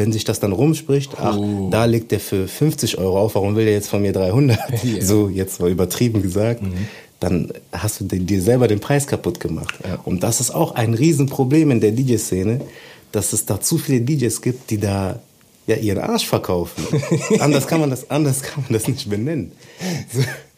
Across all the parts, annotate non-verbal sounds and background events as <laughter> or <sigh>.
wenn sich das dann rumspricht, ach, oh. da legt der für 50 Euro auf, warum will der jetzt von mir 300? Yeah. <laughs> So, jetzt mal übertrieben gesagt. Mhm. Dann hast du dir selber den Preis kaputt gemacht. Ja. Und das ist auch ein Riesenproblem in der DJ-Szene, dass es da zu viele DJs gibt, die da ja ihren Arsch verkaufen. <laughs> anders kann man das, anders kann man das nicht benennen. So. <laughs>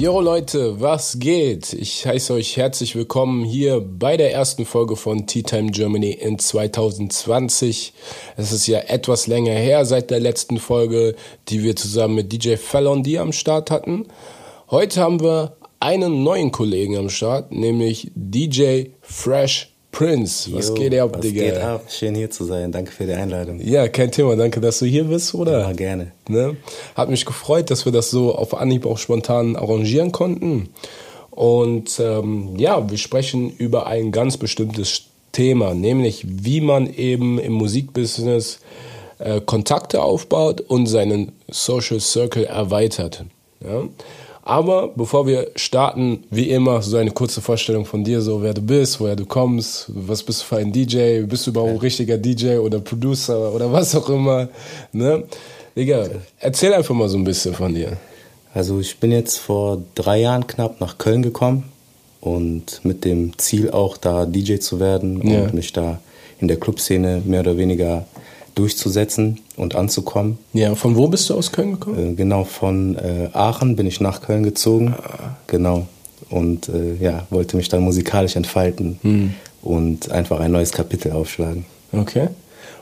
Jo Leute, was geht? Ich heiße euch herzlich willkommen hier bei der ersten Folge von Tea Time Germany in 2020. Es ist ja etwas länger her seit der letzten Folge, die wir zusammen mit DJ Fallon D am Start hatten. Heute haben wir einen neuen Kollegen am Start, nämlich DJ Fresh Prince, was Yo, geht ab, was Digga? geht ab? Schön hier zu sein. Danke für die Einladung. Ja, kein Thema. Danke, dass du hier bist, oder? Ja, gerne. Ne? Hat mich gefreut, dass wir das so auf Anhieb auch spontan arrangieren konnten. Und ähm, ja, wir sprechen über ein ganz bestimmtes Thema, nämlich wie man eben im Musikbusiness äh, Kontakte aufbaut und seinen Social Circle erweitert. Ja? Aber bevor wir starten, wie immer, so eine kurze Vorstellung von dir, so wer du bist, woher du kommst, was bist du für ein DJ, bist du überhaupt ein richtiger DJ oder Producer oder was auch immer. Ne? Digga, erzähl einfach mal so ein bisschen von dir. Also ich bin jetzt vor drei Jahren knapp nach Köln gekommen und mit dem Ziel auch da DJ zu werden und ja. mich da in der Clubszene mehr oder weniger durchzusetzen und anzukommen. Ja, von wo bist du aus Köln gekommen? Äh, genau, von äh, Aachen bin ich nach Köln gezogen. Ah. Genau. Und äh, ja, wollte mich dann musikalisch entfalten hm. und einfach ein neues Kapitel aufschlagen. Okay.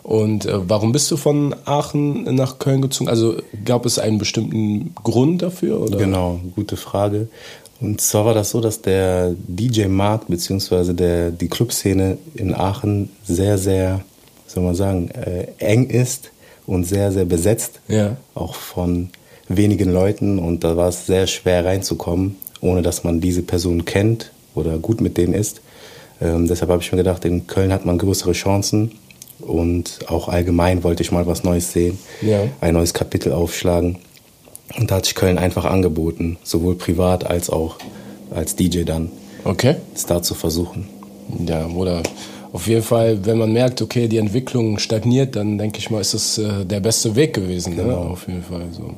Und äh, warum bist du von Aachen nach Köln gezogen? Also gab es einen bestimmten Grund dafür? Oder? Genau, gute Frage. Und zwar war das so, dass der DJ-Markt bzw. die Clubszene in Aachen sehr, sehr soll man sagen, äh, eng ist und sehr, sehr besetzt. Ja. Auch von wenigen Leuten. Und da war es sehr schwer reinzukommen, ohne dass man diese Person kennt oder gut mit denen ist. Ähm, deshalb habe ich mir gedacht, in Köln hat man größere Chancen. Und auch allgemein wollte ich mal was Neues sehen, ja. ein neues Kapitel aufschlagen. Und da hat sich Köln einfach angeboten, sowohl privat als auch als DJ dann. Okay. Es da zu versuchen. Ja, oder auf jeden Fall, wenn man merkt, okay, die Entwicklung stagniert, dann denke ich mal, ist das äh, der beste Weg gewesen. Ne? Genau. Ne? Auf jeden Fall so.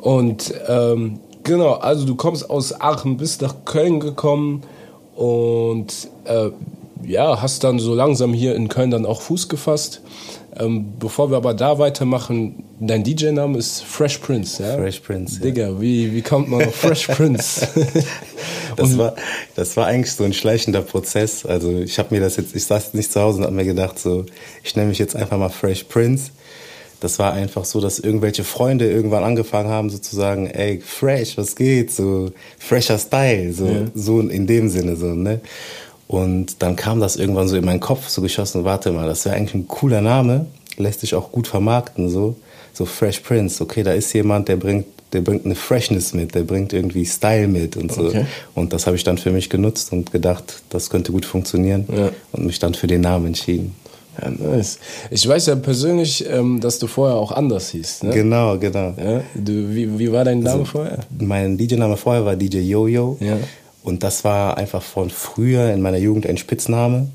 Und ähm, genau, also du kommst aus Aachen, bist nach Köln gekommen und äh, ja, hast dann so langsam hier in Köln dann auch Fuß gefasst. Ähm, bevor wir aber da weitermachen, dein DJ-Name ist Fresh Prince, ja? Fresh Prince. Digga, ja. wie, wie kommt man auf Fresh <laughs> Prince? <laughs> das, war, das war eigentlich so ein schleichender Prozess. Also ich habe mir das jetzt, ich saß jetzt nicht zu Hause und habe mir gedacht, so, ich nenne mich jetzt einfach mal Fresh Prince. Das war einfach so, dass irgendwelche Freunde irgendwann angefangen haben, sozusagen, ey, fresh, was geht? So, fresher Style, so, ja. so in dem Sinne, so, ne? Und dann kam das irgendwann so in meinen Kopf so geschossen, warte mal, das wäre eigentlich ein cooler Name, lässt sich auch gut vermarkten, so. So Fresh Prince, okay, da ist jemand, der bringt, der bringt eine Freshness mit, der bringt irgendwie Style mit und so. Okay. Und das habe ich dann für mich genutzt und gedacht, das könnte gut funktionieren ja. und mich dann für den Namen entschieden. Ja, nice. Ich weiß ja persönlich, ähm, dass du vorher auch anders hieß. Ne? Genau, genau. Ja? Du, wie, wie war dein Name also, vorher? Mein DJ-Name vorher war DJ Yo-Yo. Ja. Und das war einfach von früher in meiner Jugend ein Spitzname,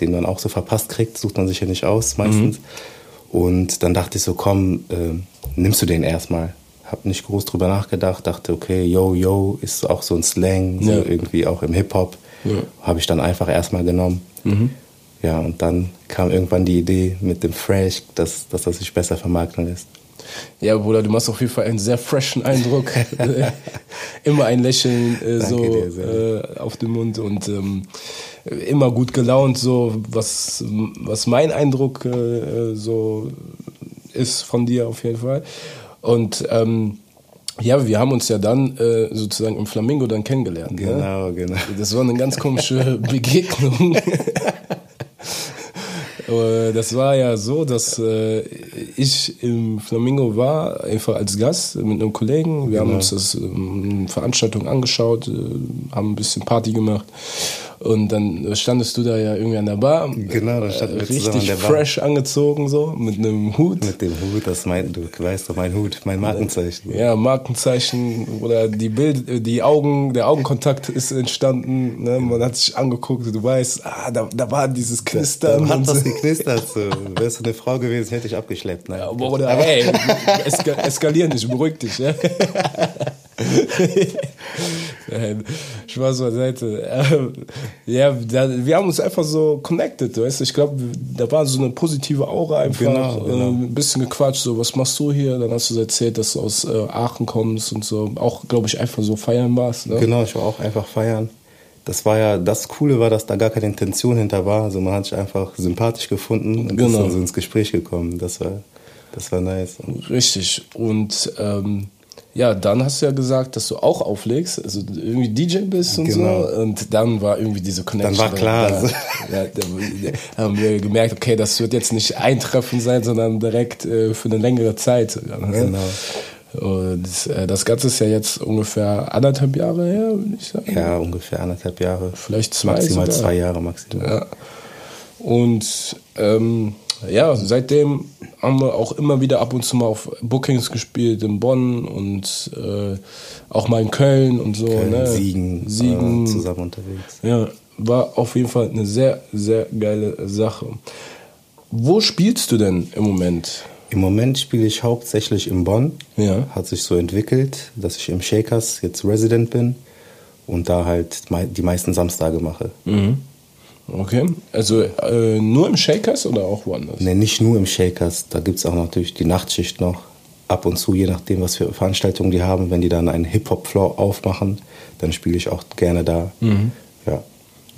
den man auch so verpasst kriegt, sucht man sich ja nicht aus meistens. Mhm. Und dann dachte ich so, komm, äh, nimmst du den erstmal. Hab nicht groß drüber nachgedacht, dachte, okay, yo, yo, ist auch so ein Slang, so irgendwie auch im Hip-Hop. Ja. Habe ich dann einfach erstmal genommen. Mhm. Ja, und dann kam irgendwann die Idee mit dem Fresh, dass, dass das sich besser vermarkten lässt. Ja, Bruder, du machst auf jeden Fall einen sehr freshen Eindruck. <laughs> immer ein Lächeln äh, so äh, auf dem Mund und ähm, immer gut gelaunt, so was, was mein Eindruck äh, so ist von dir auf jeden Fall. Und ähm, ja, wir haben uns ja dann äh, sozusagen im Flamingo dann kennengelernt. Ne? Genau, ne? genau. Das war eine ganz komische <laughs> Begegnung. Das war ja so, dass äh, ich im Flamingo war, einfach als Gast mit einem Kollegen. Wir genau. haben uns das ähm, Veranstaltung angeschaut, äh, haben ein bisschen Party gemacht. Und dann standest du da ja irgendwie an der Bar. Genau, dann standen wir richtig an der Bar. fresh angezogen, so, mit einem Hut. Mit dem Hut, das mein, du weißt doch, mein Hut, mein Markenzeichen. Ja, Markenzeichen oder die Bild, die Augen, der Augenkontakt ist entstanden. Ne? Man hat sich angeguckt, du weißt, ah, da, da war dieses Knistern. Da hat und was so. geknistert. So. Wärst du eine Frau gewesen, hätte ich abgeschleppt. Nein. Aber, oder, ey, eska eskalieren nicht, beruhig dich. Ja? <laughs> Nein, Spaß beiseite. Ähm, Ja, da, wir haben uns einfach so connected, weißt du? Ich glaube, da war so eine positive Aura einfach. Genau, genau. Ein bisschen gequatscht, so, was machst du hier? Dann hast du erzählt, dass du aus äh, Aachen kommst und so. Auch, glaube ich, einfach so feiern warst. Ne? Genau, ich war auch einfach feiern. Das war ja, das Coole war, dass da gar keine Intention hinter war. Also man hat sich einfach sympathisch gefunden und ist Genau. dann so ins Gespräch gekommen. Das war, das war nice. Richtig. Und ähm, ja, dann hast du ja gesagt, dass du auch auflegst, also irgendwie DJ bist und Genau. so. Und dann war irgendwie diese Connection. war klar. Da, da, da, da haben wir gemerkt, okay, das wird jetzt nicht ein Treffen sein, sondern direkt äh, für eine längere Zeit. sogar, Ne? Genau. Und äh, das Ganze ist ja jetzt ungefähr anderthalb Jahre her, würde ich sagen. Ja, ungefähr anderthalb Jahre. Vielleicht zwei Maximal sogar. zwei Jahre maximal. Ja. Und ähm, ja, seitdem haben wir auch immer wieder ab und zu mal auf Bookings gespielt in Bonn und äh, auch mal in Köln und so. Köln, ne? Siegen, Siegen. Äh, zusammen unterwegs. Ja, war auf jeden Fall eine sehr, sehr geile Sache. Wo spielst du denn im Moment? Im Moment spiele ich hauptsächlich in Bonn. Ja. Hat sich so entwickelt, dass ich im Shakers jetzt Resident bin und da halt die meisten Samstage mache. Okay, also äh, nur im Shakers oder auch woanders? Ne, nicht nur im Shakers, da gibt es auch natürlich die Nachtschicht noch. Ab und zu, je nachdem, was für Veranstaltungen die haben, wenn die dann einen Hip-Hop-Floor aufmachen, dann spiele ich auch gerne da. Ja.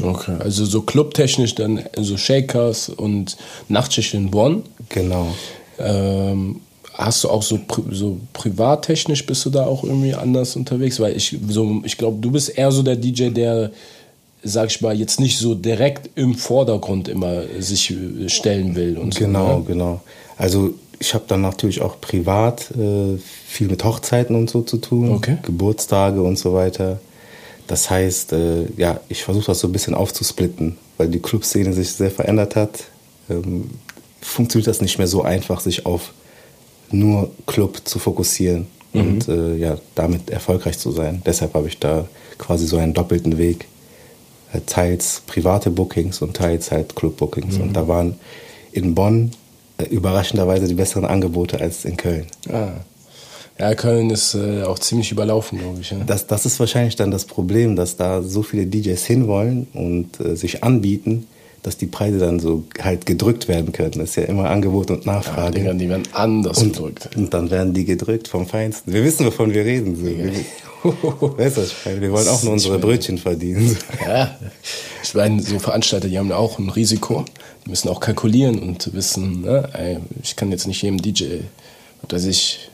Okay, also so clubtechnisch dann so Shakers und Nachtschicht in Bonn. Genau. Ähm, hast du auch so, pri so privattechnisch bist du da auch irgendwie anders unterwegs? Weil ich so, ich glaube, du bist eher so der DJ, der, sag ich mal, jetzt nicht so direkt im Vordergrund immer sich äh, stellen will und Genau, so. Ne? genau. Also ich habe dann natürlich auch privat äh, viel mit Hochzeiten und so zu tun, Okay. Geburtstage und so weiter. Das heißt, äh, ja, ich versuche das so ein bisschen aufzusplitten, weil die Clubszene sich sehr verändert hat. Ähm, funktioniert das nicht mehr so einfach, sich auf nur Club zu fokussieren und äh, ja, damit erfolgreich zu sein. Deshalb habe ich da quasi so einen doppelten Weg. Äh, Teils private Bookings und teils halt Club-Bookings. Und da waren in Bonn äh, überraschenderweise die besseren Angebote als in Köln. Ah. Ja, Köln ist äh, auch ziemlich überlaufen, glaube ich. Ja. Das, das ist wahrscheinlich dann das Problem, dass da so viele DJs hinwollen und äh, sich anbieten, dass die Preise dann so halt gedrückt werden können. Das ist ja immer Angebot und Nachfrage. Digga, die werden anders und, gedrückt. und dann werden die gedrückt vom Feinsten. Wir wissen, wovon wir reden. So. Wir, <laughs> weißt du? Wir wollen auch nur unsere Brötchen verdienen. Ja, ich meine, so Veranstalter, die haben ja auch ein Risiko. Die müssen auch kalkulieren und wissen, ne, ich kann jetzt nicht jedem DJ, was weiß ich,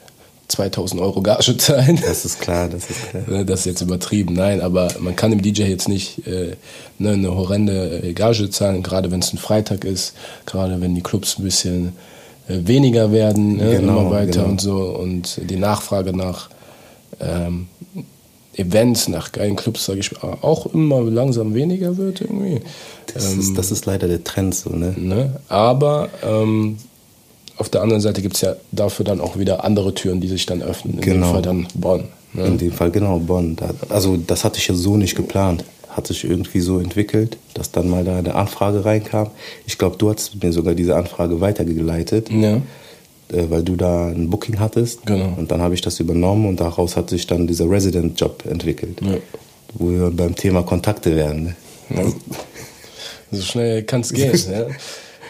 2000 Euro Gage <laughs> zahlen. Das ist klar, das ist klar. Ne, Das ist jetzt übertrieben, nein, aber man kann dem DJ jetzt nicht äh, ne, eine horrende äh, Gage zahlen, gerade wenn es ein Freitag ist, gerade wenn die Clubs ein bisschen äh, weniger werden, ne, Genau, immer weiter genau. und so und die Nachfrage nach ähm, Events, nach geilen Clubs, sage ich auch immer langsam weniger wird irgendwie. Das, ist, das ist leider der Trend so, ne? Ne? Aber ähm, auf der anderen Seite gibt es ja dafür dann auch wieder andere Türen, die sich dann öffnen. In dem Genau. Fall dann Bonn. Ne? In dem Fall genau Bonn. Also das hatte ich ja so nicht geplant. Hat sich irgendwie so entwickelt, dass dann mal da eine Anfrage reinkam. Ich glaube, du hast mir sogar diese Anfrage weitergeleitet, Ja. äh, weil du da ein Booking hattest. Genau. Und dann habe ich das übernommen und daraus hat sich dann dieser Resident-Job entwickelt. Ja. Wo wir beim Thema Kontakte werden. Ne? Ja. So schnell kann es gehen. <laughs> ja.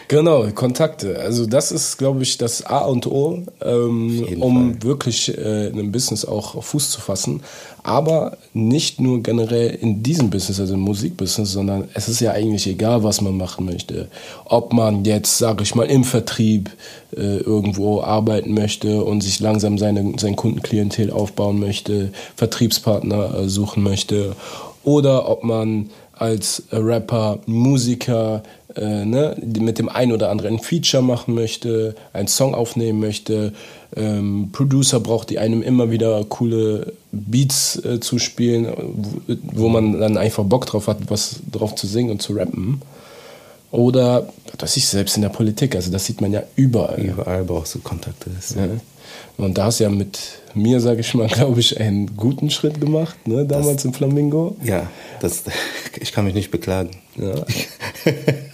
Genau, Kontakte. Also das ist, glaube ich, das A und O, ähm, um Fall. wirklich äh, in einem Business auch Fuß zu fassen. Aber nicht nur generell in diesem Business, also im Musikbusiness, sondern es ist ja eigentlich egal, was man machen möchte. Ob man jetzt, sage ich mal, im Vertrieb äh, irgendwo arbeiten möchte und sich langsam seine, sein Kundenklientel aufbauen möchte, Vertriebspartner äh, suchen möchte oder ob man als Rapper, Musiker äh, ne, mit dem einen oder anderen ein Feature machen möchte, einen Song aufnehmen möchte, ähm, Producer braucht, die einem immer wieder coole Beats äh, zu spielen, wo, wo, man dann einfach Bock drauf hat, was drauf zu singen und zu rappen. Oder, das ist selbst in der Politik, also das sieht man ja überall. Überall brauchst du Kontakte. Ja. Und da hast du ja mit mir, sage ich mal, <laughs> glaube ich, einen guten Schritt gemacht, ne, damals das, im Flamingo. Ja, das, <laughs> ich kann mich nicht beklagen. Ja.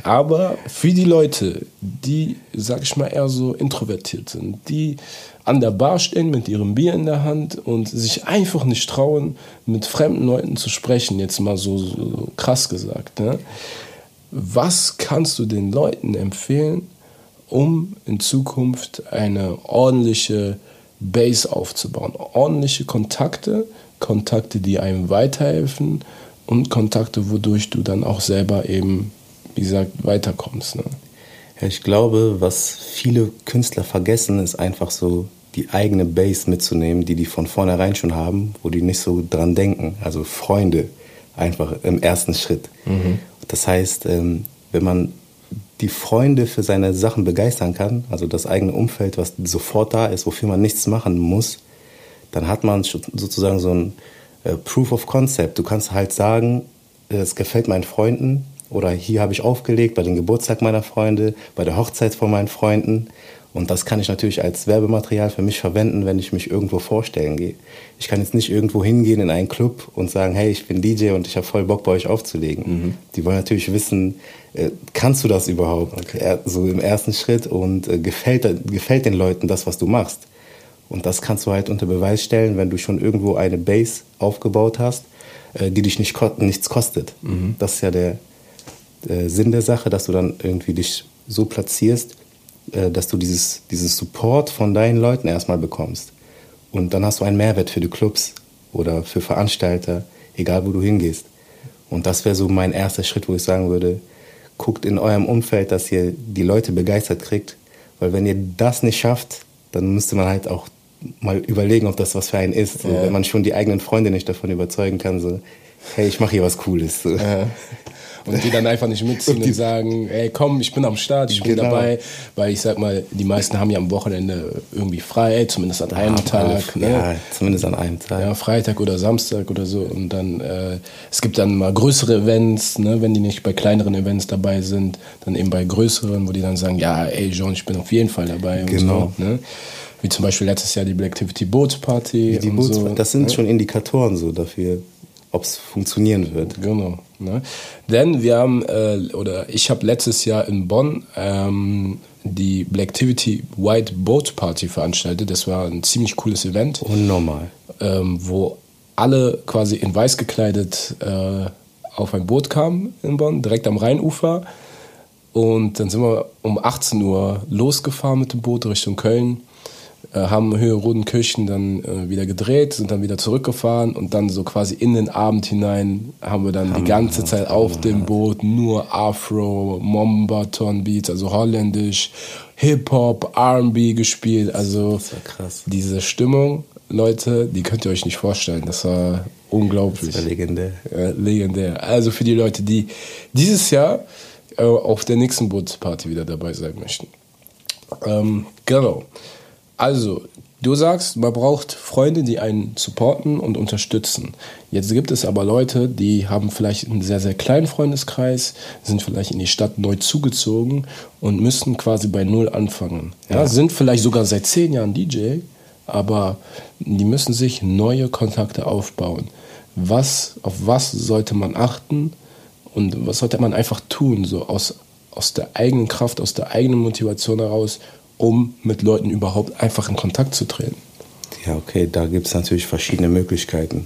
Aber für die Leute, die, sage ich mal, eher so introvertiert sind, die an der Bar stehen mit ihrem Bier in der Hand und sich einfach nicht trauen, mit fremden Leuten zu sprechen, jetzt mal so, so krass gesagt. Ne? Was kannst du den Leuten empfehlen, um in Zukunft eine ordentliche Base aufzubauen? Ordentliche Kontakte, Kontakte, die einem weiterhelfen und Kontakte, wodurch du dann auch selber eben, wie gesagt, weiterkommst. Ne? Ja, ich glaube, was viele Künstler vergessen, ist einfach so die eigene Base mitzunehmen, die die von vornherein schon haben, wo die nicht so dran denken. Also Freunde einfach im ersten Schritt. Mhm. Das heißt, ähm, wenn man die Freunde für seine Sachen begeistern kann, also das eigene Umfeld, was sofort da ist, wofür man nichts machen muss, dann hat man sozusagen so ein äh, Proof of Concept. Du kannst halt sagen, es gefällt meinen Freunden oder hier habe ich aufgelegt bei dem Geburtstag meiner Freunde, bei der Hochzeit von meinen Freunden und das kann ich natürlich als Werbematerial für mich verwenden, wenn ich mich irgendwo vorstellen gehe. Ich kann jetzt nicht irgendwo hingehen in einen Club und sagen, hey, ich bin DJ und ich habe voll Bock bei euch aufzulegen. Mhm. Die wollen natürlich wissen, äh, kannst du das überhaupt? Okay. So im ersten Schritt und äh, gefällt, gefällt den Leuten das, was du machst? Und das kannst du halt unter Beweis stellen, wenn du schon irgendwo eine Base aufgebaut hast, äh, die dich nicht, nichts kostet. Mhm. Das ist ja der, der Sinn der Sache, dass du dann irgendwie dich so platzierst, äh, dass du dieses, dieses Support von deinen Leuten erstmal bekommst. Und dann hast du einen Mehrwert für die Clubs oder für Veranstalter, egal wo du hingehst. Und das wäre so mein erster Schritt, wo ich sagen würde, guckt in eurem Umfeld, dass ihr die Leute begeistert kriegt. Weil wenn ihr das nicht schafft, dann müsste man halt auch mal überlegen, ob das was für einen ist. Ja. wenn man schon die eigenen Freunde nicht davon überzeugen kann, so, hey, ich mache hier was Cooles. So. Ja und die dann einfach nicht mitziehen <laughs> und, und sagen, ey komm, ich bin am Start, ich bin genau. dabei, weil ich sag mal, die meisten haben ja am Wochenende irgendwie frei, zumindest an einem ja, Tag. Ne? Ja, zumindest an einem Tag. Ja, Freitag oder Samstag oder so und dann, äh, es gibt dann mal größere Events, ne? wenn die nicht bei kleineren Events dabei sind, dann eben bei größeren, wo die dann sagen, ja, ey John, ich bin auf jeden Fall dabei genau. So, ne? Wie zum Beispiel letztes Jahr die Black Activity Boats Party. Die Boots, so, das sind ne? schon Indikatoren so dafür ob es funktionieren wird. Genau. Ne? Denn wir haben, äh, oder ich habe letztes Jahr in Bonn ähm, die Blacktivity White Boat Party veranstaltet. Das war ein ziemlich cooles Event. Unnormal. Ähm, wo alle quasi in weiß gekleidet äh, auf ein Boot kamen in Bonn, direkt am Rheinufer. Und dann sind wir um 18 Uhr losgefahren mit dem Boot Richtung Köln haben Höhe Rodenkirchen dann äh, wieder gedreht, sind dann wieder zurückgefahren und dann so quasi in den Abend hinein haben wir dann Hammer, die ganze Zeit auf dem Boot nur Afro, Mombaton Beats, also holländisch, Hip-Hop, R&B gespielt. Also diese Stimmung, Leute, die könnt ihr euch nicht vorstellen. Das war unglaublich. Das war legendär. Äh, legendär. Also für die Leute, die dieses Jahr äh, auf der nächsten Bootsparty wieder dabei sein möchten. Ähm, genau. Also, du sagst, man braucht Freunde, die einen supporten und unterstützen. Jetzt gibt es aber Leute, die haben vielleicht einen sehr, sehr kleinen Freundeskreis, sind vielleicht in die Stadt neu zugezogen und müssen quasi bei Null anfangen. Ja, ja. Sind vielleicht sogar seit zehn Jahren DJ, aber die müssen sich neue Kontakte aufbauen. Was, auf was sollte man achten und was sollte man einfach tun, so aus, aus der eigenen Kraft, aus der eigenen Motivation heraus, um mit Leuten überhaupt einfach in Kontakt zu treten? Ja, okay, da gibt es natürlich verschiedene Möglichkeiten.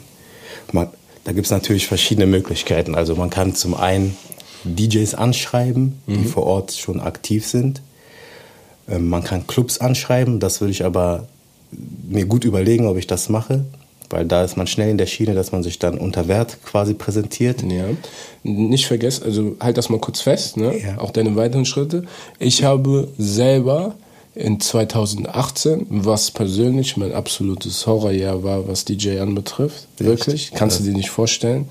Man, da gibt es natürlich verschiedene Möglichkeiten. Also man kann zum einen DJs anschreiben, die mhm. vor Ort schon aktiv sind. Ähm, man kann Clubs anschreiben, das würde ich aber mir gut überlegen, ob ich das mache, weil da ist man schnell in der Schiene, dass man sich dann unter Wert quasi präsentiert. Ja. Nicht vergessen, also halt das mal kurz fest, ne? Ja. auch deine weiteren Schritte. Ich habe selber in 2018, was persönlich mein absolutes Horrorjahr war, was DJ anbetrifft. Wirklich, kannst du dir nicht vorstellen.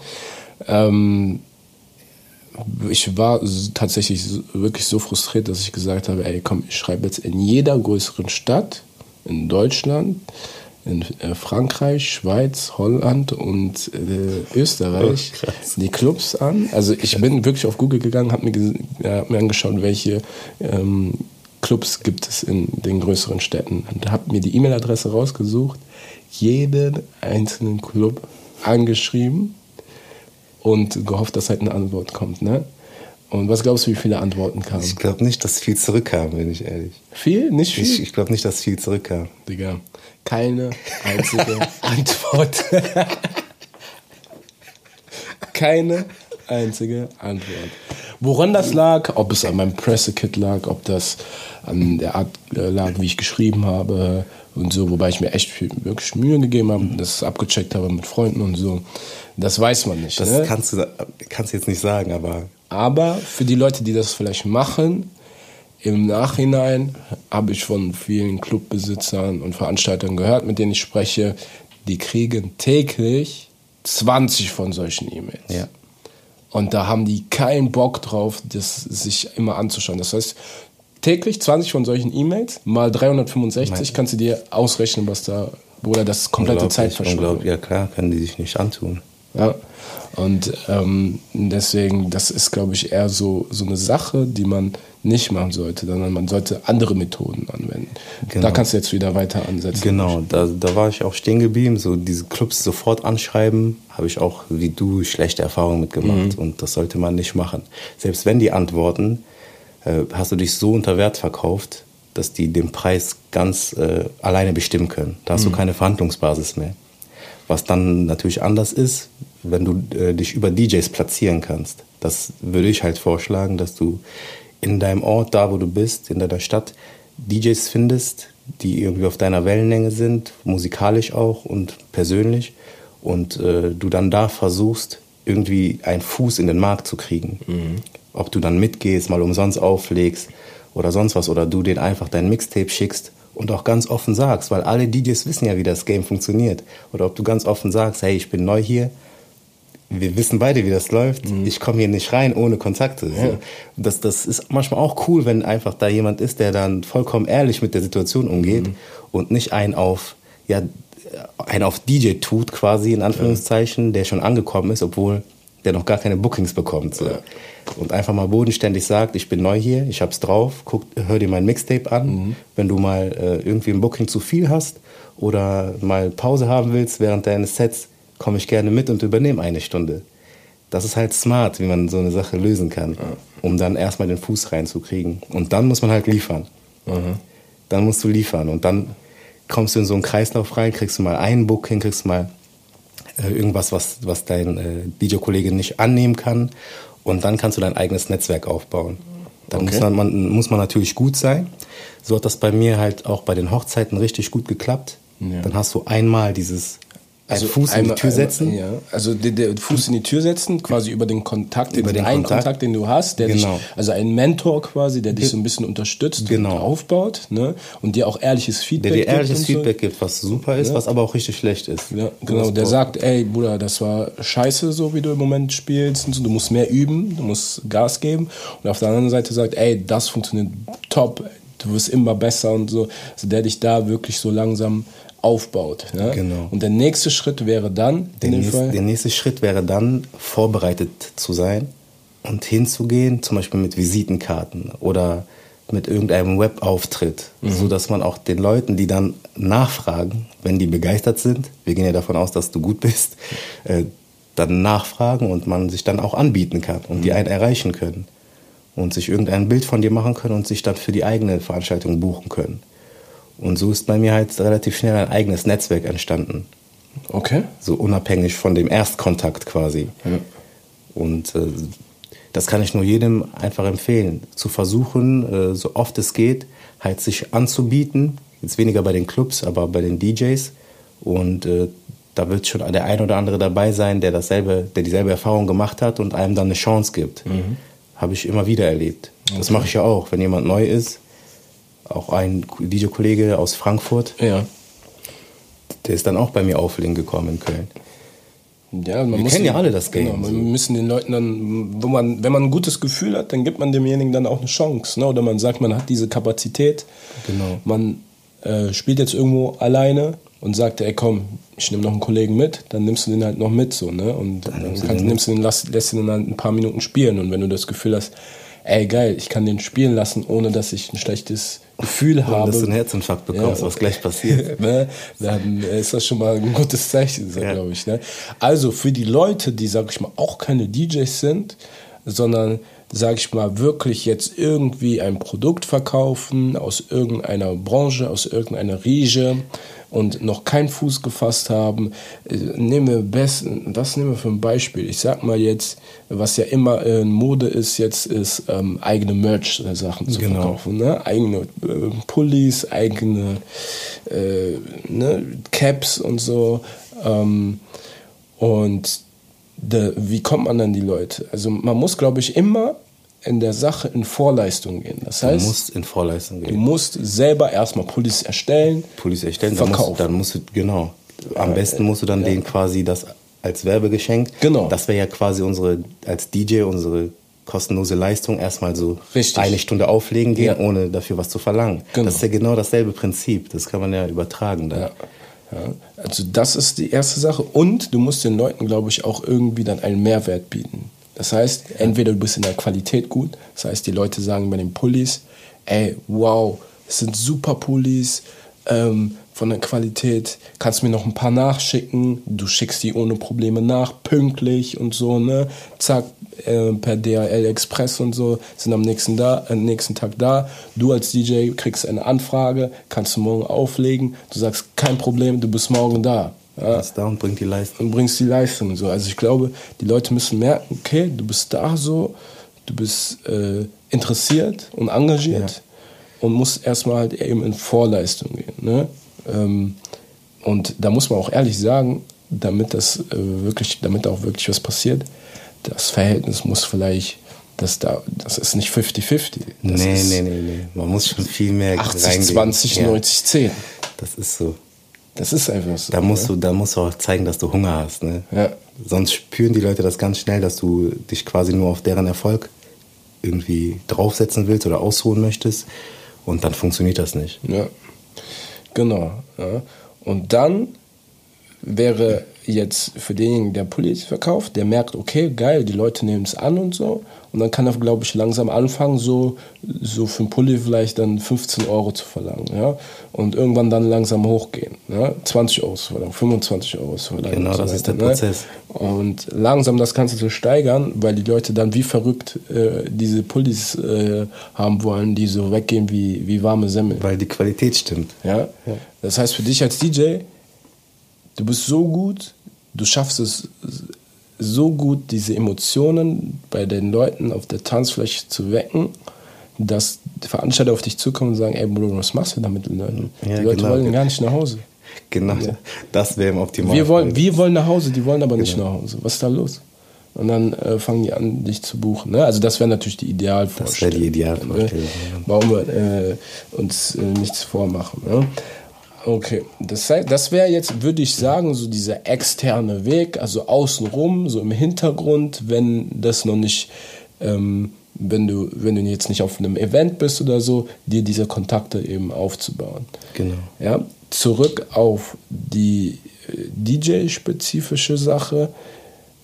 Ähm, ich war tatsächlich wirklich so frustriert, dass ich gesagt habe, ey komm, ich schreibe jetzt in jeder größeren Stadt in Deutschland in äh, Frankreich, Schweiz, Holland und äh, Österreich Oh, die Clubs an. Also ich bin wirklich auf Google gegangen, habe mir, ja, hab mir angeschaut, welche ähm, Clubs gibt es in den größeren Städten und habe mir die E-Mail-Adresse rausgesucht, jeden einzelnen Club angeschrieben und gehofft, dass halt eine Antwort kommt. Ne? Und was glaubst du, wie viele Antworten kamen? Ich glaube nicht, dass viel zurückkam, bin ich ehrlich. Viel? Nicht viel? Ich, ich glaube nicht, dass viel zurückkam. Digga, keine einzige <laughs> Antwort. keine einzige Antwort. Woran das lag, ob es an meinem Pressekit lag, ob das an der Art äh, lag, wie ich geschrieben habe und so, wobei ich mir echt viel, wirklich Mühe gegeben habe, das abgecheckt habe mit Freunden und so, das weiß man nicht. Das ne? kannst, du, kannst du jetzt nicht sagen, aber Aber für die Leute, die das vielleicht machen, im Nachhinein habe ich von vielen Clubbesitzern und Veranstaltern gehört, mit denen ich spreche, die kriegen täglich 20 von solchen E-Mails. ja. Und da haben die keinen Bock drauf, das sich immer anzuschauen. Das heißt, täglich 20 von solchen E-Mails mal 365 kannst du dir ausrechnen, was da, Bruder, das ist komplette Zeitverschwendung. Ja klar, können die sich nicht antun. Ja. Und ähm, deswegen, das ist, glaube ich, eher so, so eine Sache, die man nicht machen sollte, sondern man sollte andere Methoden anwenden. Genau. Da kannst du jetzt wieder weiter ansetzen. Genau, da, da war ich auch stehen geblieben. So diese Clubs sofort anschreiben, habe ich auch wie du schlechte Erfahrungen mitgemacht. Und das sollte man nicht machen. Selbst wenn die antworten, äh, hast du dich so unter Wert verkauft, dass die den Preis ganz äh, alleine bestimmen können. Da hast du keine Verhandlungsbasis mehr. Was dann natürlich anders ist, wenn du äh, dich über DJs platzieren kannst. Das würde ich halt vorschlagen, dass du in deinem Ort, da wo du bist, in deiner Stadt, DJs findest, die irgendwie auf deiner Wellenlänge sind, musikalisch auch und persönlich. Und äh, du dann da versuchst, irgendwie einen Fuß in den Markt zu kriegen. Ob du dann mitgehst, mal umsonst auflegst oder sonst was, oder du denen einfach dein Mixtape schickst und auch ganz offen sagst, weil alle DJs wissen ja, wie das Game funktioniert. Oder ob du ganz offen sagst, hey, ich bin neu hier, wir wissen beide, wie das läuft. Ich komme hier nicht rein ohne Kontakte. So. Das, das ist manchmal auch cool, wenn einfach da jemand ist, der dann vollkommen ehrlich mit der Situation umgeht und nicht ein auf, ja, ein auf DJ tut quasi, in Anführungszeichen, der schon angekommen ist, obwohl der noch gar keine Bookings bekommt. So. Und einfach mal bodenständig sagt, ich bin neu hier, ich hab's drauf, guck, hör dir mein Mixtape an. Wenn du mal äh, irgendwie ein Booking zu viel hast oder mal Pause haben willst während deines Sets, komme ich gerne mit und übernehme eine Stunde. Das ist halt smart, wie man so eine Sache lösen kann, um dann erstmal den Fuß reinzukriegen. Und dann muss man halt liefern. Dann musst du liefern und dann kommst du in so einen Kreislauf rein, kriegst du mal einen Booking, kriegst du mal äh, irgendwas, was, was dein äh, DJ-Kollege nicht annehmen kann. Und dann kannst du dein eigenes Netzwerk aufbauen. Dann Okay. muss, man, man, muss man natürlich gut sein. So hat das bei mir halt auch bei den Hochzeiten richtig gut geklappt. Ja. Dann hast du einmal dieses einen Fuß in die einmal- Tür setzen. einmal- ja. Also den, den Fuß in die Tür setzen, quasi über den Kontakt, den, Über den einen Kontakt. Kontakt. den du hast, der Genau. dich, also ein Mentor quasi, der dich so ein bisschen unterstützt Genau. und aufbaut, ne? Und dir auch ehrliches Der Feedback dir gibt ehrliches und so. Feedback gibt, was super ist, was aber auch richtig schlecht ist. Ja, genau, der sagt, ey Bruder, das war scheiße, so wie du im Moment spielst und so, du musst mehr üben, du musst Gas geben. Und auf der anderen Seite sagt, ey, das funktioniert top, du wirst immer besser und so. Also der dich da wirklich so langsam aufbaut. Ja? Genau. Und der nächste Schritt wäre dann, Der Fall, der nächste Schritt wäre dann, vorbereitet zu sein und hinzugehen, zum Beispiel mit Visitenkarten oder mit irgendeinem Webauftritt, Mhm. so dass man auch den Leuten, die dann nachfragen, wenn die begeistert sind, wir gehen ja davon aus, dass du gut bist, äh, dann nachfragen und man sich dann auch anbieten kann und Mhm. die einen erreichen können und sich irgendein Bild von dir machen können und sich dann für die eigene Veranstaltung buchen können. Und so ist bei mir halt relativ schnell ein eigenes Netzwerk entstanden okay. so unabhängig von dem Erstkontakt quasi. Und äh, das kann ich nur jedem einfach empfehlen, zu versuchen, äh, so oft es geht, halt sich anzubieten. Jetzt weniger bei den Clubs, aber bei den DJs. Und äh, da wird schon der ein oder andere dabei sein, der dasselbe, der dieselbe Erfahrung gemacht hat und einem dann eine Chance gibt. Habe ich immer wieder erlebt. Das mache ich ja auch, wenn jemand neu ist. Auch ein DJ-Kollege aus Frankfurt, Ja. der ist dann auch bei mir auflegen gekommen in Köln. Ja, man Wir muss kennen ja den- alle das Game, Genau, so. man müssen den Leuten dann, wo man, wenn man ein gutes Gefühl hat, dann gibt man demjenigen dann auch eine Chance. Ne? Oder man sagt, man hat diese Kapazität. Genau. Man äh, spielt jetzt irgendwo alleine und sagt, ey komm, ich nehme noch einen Kollegen mit, dann nimmst du den halt noch mit so, ne? Und dann, dann kannst, nimmst du den, lässt, lässt ihn dann halt ein paar Minuten spielen. Und wenn du das Gefühl hast, ey geil, ich kann den spielen lassen, ohne dass ich ein schlechtes Gefühl habe. dass du einen Herzinfarkt bekommst, ja, was gleich passiert. <laughs> ne? Dann ist das schon mal ein gutes Zeichen, ja. glaube ich. Ne? Also für die Leute, die, sag ich mal, auch keine DJs sind, sondern sage ich mal, wirklich jetzt irgendwie ein Produkt verkaufen aus irgendeiner Branche, aus irgendeiner Riege und noch keinen Fuß gefasst haben. Äh, nehmen wir besten, was nehmen wir für ein Beispiel? Ich sag mal jetzt, was ja immer in Mode ist, jetzt ist ähm, eigene Merch-Sachen zu genau. verkaufen. Ne? Eigene äh, Pullis, eigene äh, ne? Caps und so. Ähm, und de, wie kommt man an die Leute? Also man muss, glaube ich, immer in der Sache in Vorleistung gehen. Das heißt, du musst in Vorleistung gehen. Du musst selber erstmal Pullis erstellen. Pullis erstellen, verkaufen. Dann musst, dann musst du, genau. Am besten musst du dann ja. denen quasi das als Werbegeschenk. Genau. Das wäre ja quasi unsere, als DJ, unsere kostenlose Leistung erstmal so Richtig. eine Stunde auflegen gehen, ja. ohne dafür was zu verlangen. Genau. Das ist ja genau dasselbe Prinzip. Das kann man ja übertragen. Da. Ja. Ja, also das ist die erste Sache. Und du musst den Leuten, glaube ich, auch irgendwie dann einen Mehrwert bieten. Das heißt, entweder du bist in der Qualität gut, das heißt, die Leute sagen bei den Pullis, ey, wow, es sind super Pullis, ähm, von der Qualität, kannst mir noch ein paar nachschicken, du schickst die ohne Probleme nach, pünktlich und so, ne? Zack, äh, per DHL Express und so, sind am nächsten, da, äh, nächsten Tag da. Du als DJ kriegst eine Anfrage, kannst du morgen auflegen, du sagst, kein Problem, du bist morgen da. Ja. Bist da und bringt die Leistung. Und bringst die Leistung und so. Also ich glaube, die Leute müssen merken, okay, du bist da so, du bist äh, interessiert und engagiert ja. und musst erstmal halt eben in Vorleistung gehen. Ne? Ähm, und da muss man auch ehrlich sagen, damit das äh, wirklich, damit auch wirklich was passiert, das Verhältnis muss vielleicht, das da, das ist nicht 50-50. Nee, nee, nee, nee. Man muss schon viel mehr 80, reingehen. 20, ja. 90, 10. Das ist so. Das ist einfach so. Da musst, du, da musst du auch zeigen, dass du Hunger hast. Ne? Ja. Sonst spüren die Leute das ganz schnell, dass du dich quasi nur auf deren Erfolg irgendwie draufsetzen willst oder ausruhen möchtest. Und dann funktioniert das nicht. Ja. Genau. Ja. Und dann wäre jetzt für denjenigen, der Pullis verkauft, der merkt, okay, geil, die Leute nehmen es an und so. Und dann kann er, glaube ich, langsam anfangen, so, so für einen Pulli vielleicht dann 15 Euro zu verlangen. Ja? Und irgendwann dann langsam hochgehen. Ja? 20 Euro zu verlangen, 25 Euro zu verlangen. Genau, das so ist der Prozess. Ne? Und langsam das Ganze zu steigern, weil die Leute dann wie verrückt äh, diese Pullis äh, haben wollen, die so weggehen wie, wie warme Semmel. Weil die Qualität stimmt. Ja? ja. Das heißt für dich als DJ, du bist so gut, du schaffst es so gut, diese Emotionen bei den Leuten auf der Tanzfläche zu wecken, dass die Veranstalter auf dich zukommen und sagen, ey Bruder, was machst du damit den Leuten? Ja, die Leute genau. wollen gar nicht nach Hause. Genau, ja. das wäre im Optimalfall. Wir wollen, wir wollen nach Hause, die wollen aber genau. nicht nach Hause. Was ist da los? Und dann äh, fangen die an, dich zu buchen. Ne? Also das wäre natürlich die Idealvorstellung. Das wäre die Idealvorstellung. Ne? Warum wir äh, uns äh, nichts vormachen. Ne? Okay, das, das wäre jetzt, würde ich sagen, so dieser externe Weg, also außenrum, so im Hintergrund, wenn das noch nicht, ähm, wenn du, wenn du jetzt nicht auf einem Event bist oder so, dir diese Kontakte eben aufzubauen. Genau. Ja, zurück auf die äh, DJ-spezifische Sache.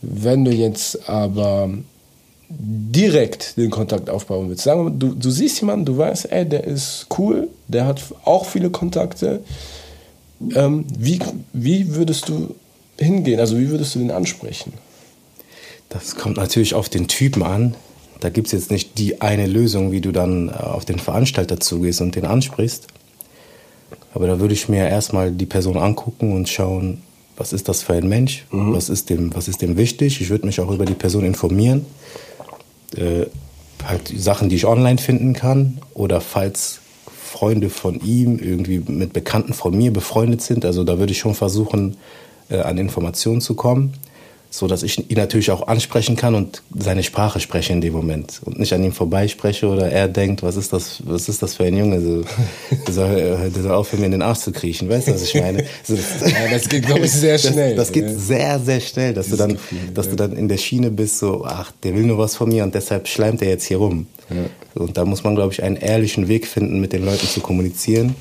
Wenn du jetzt aber direkt den Kontakt aufbauen willst. Sagen wir, du, du siehst jemanden, du weißt, ey, der ist cool, der hat auch viele Kontakte. Ähm, wie, wie würdest du hingehen? Also wie würdest du den ansprechen? Das kommt natürlich auf den Typen an. Da gibt es jetzt nicht die eine Lösung, wie du dann äh, auf den Veranstalter zugehst und den ansprichst. Aber da würde ich mir erstmal die Person angucken und schauen, was ist das für ein Mensch, mhm. was, ist dem, was ist dem wichtig. Ich würde mich auch über die Person informieren äh, halt Sachen, die ich online finden kann oder falls Freunde von ihm irgendwie mit Bekannten von mir befreundet sind. Also da würde ich schon versuchen, äh, an Informationen zu kommen so dass ich ihn natürlich auch ansprechen kann und seine Sprache spreche in dem Moment und nicht an ihm vorbeispreche oder er denkt, was ist das, was ist das für ein Junge, so, der, soll, der soll aufhören, mir in den Arsch zu kriechen, weißt du, was ich meine? So, das, <laughs> ja, das geht, glaube ich, sehr schnell. Das, das geht ja. sehr, sehr schnell, dass du dann, dass du dann in der Schiene bist, so, ach, der will nur was von mir und deshalb schleimt er jetzt hier rum. Ja. Und da muss man, glaube ich, einen ehrlichen Weg finden, mit den Leuten zu kommunizieren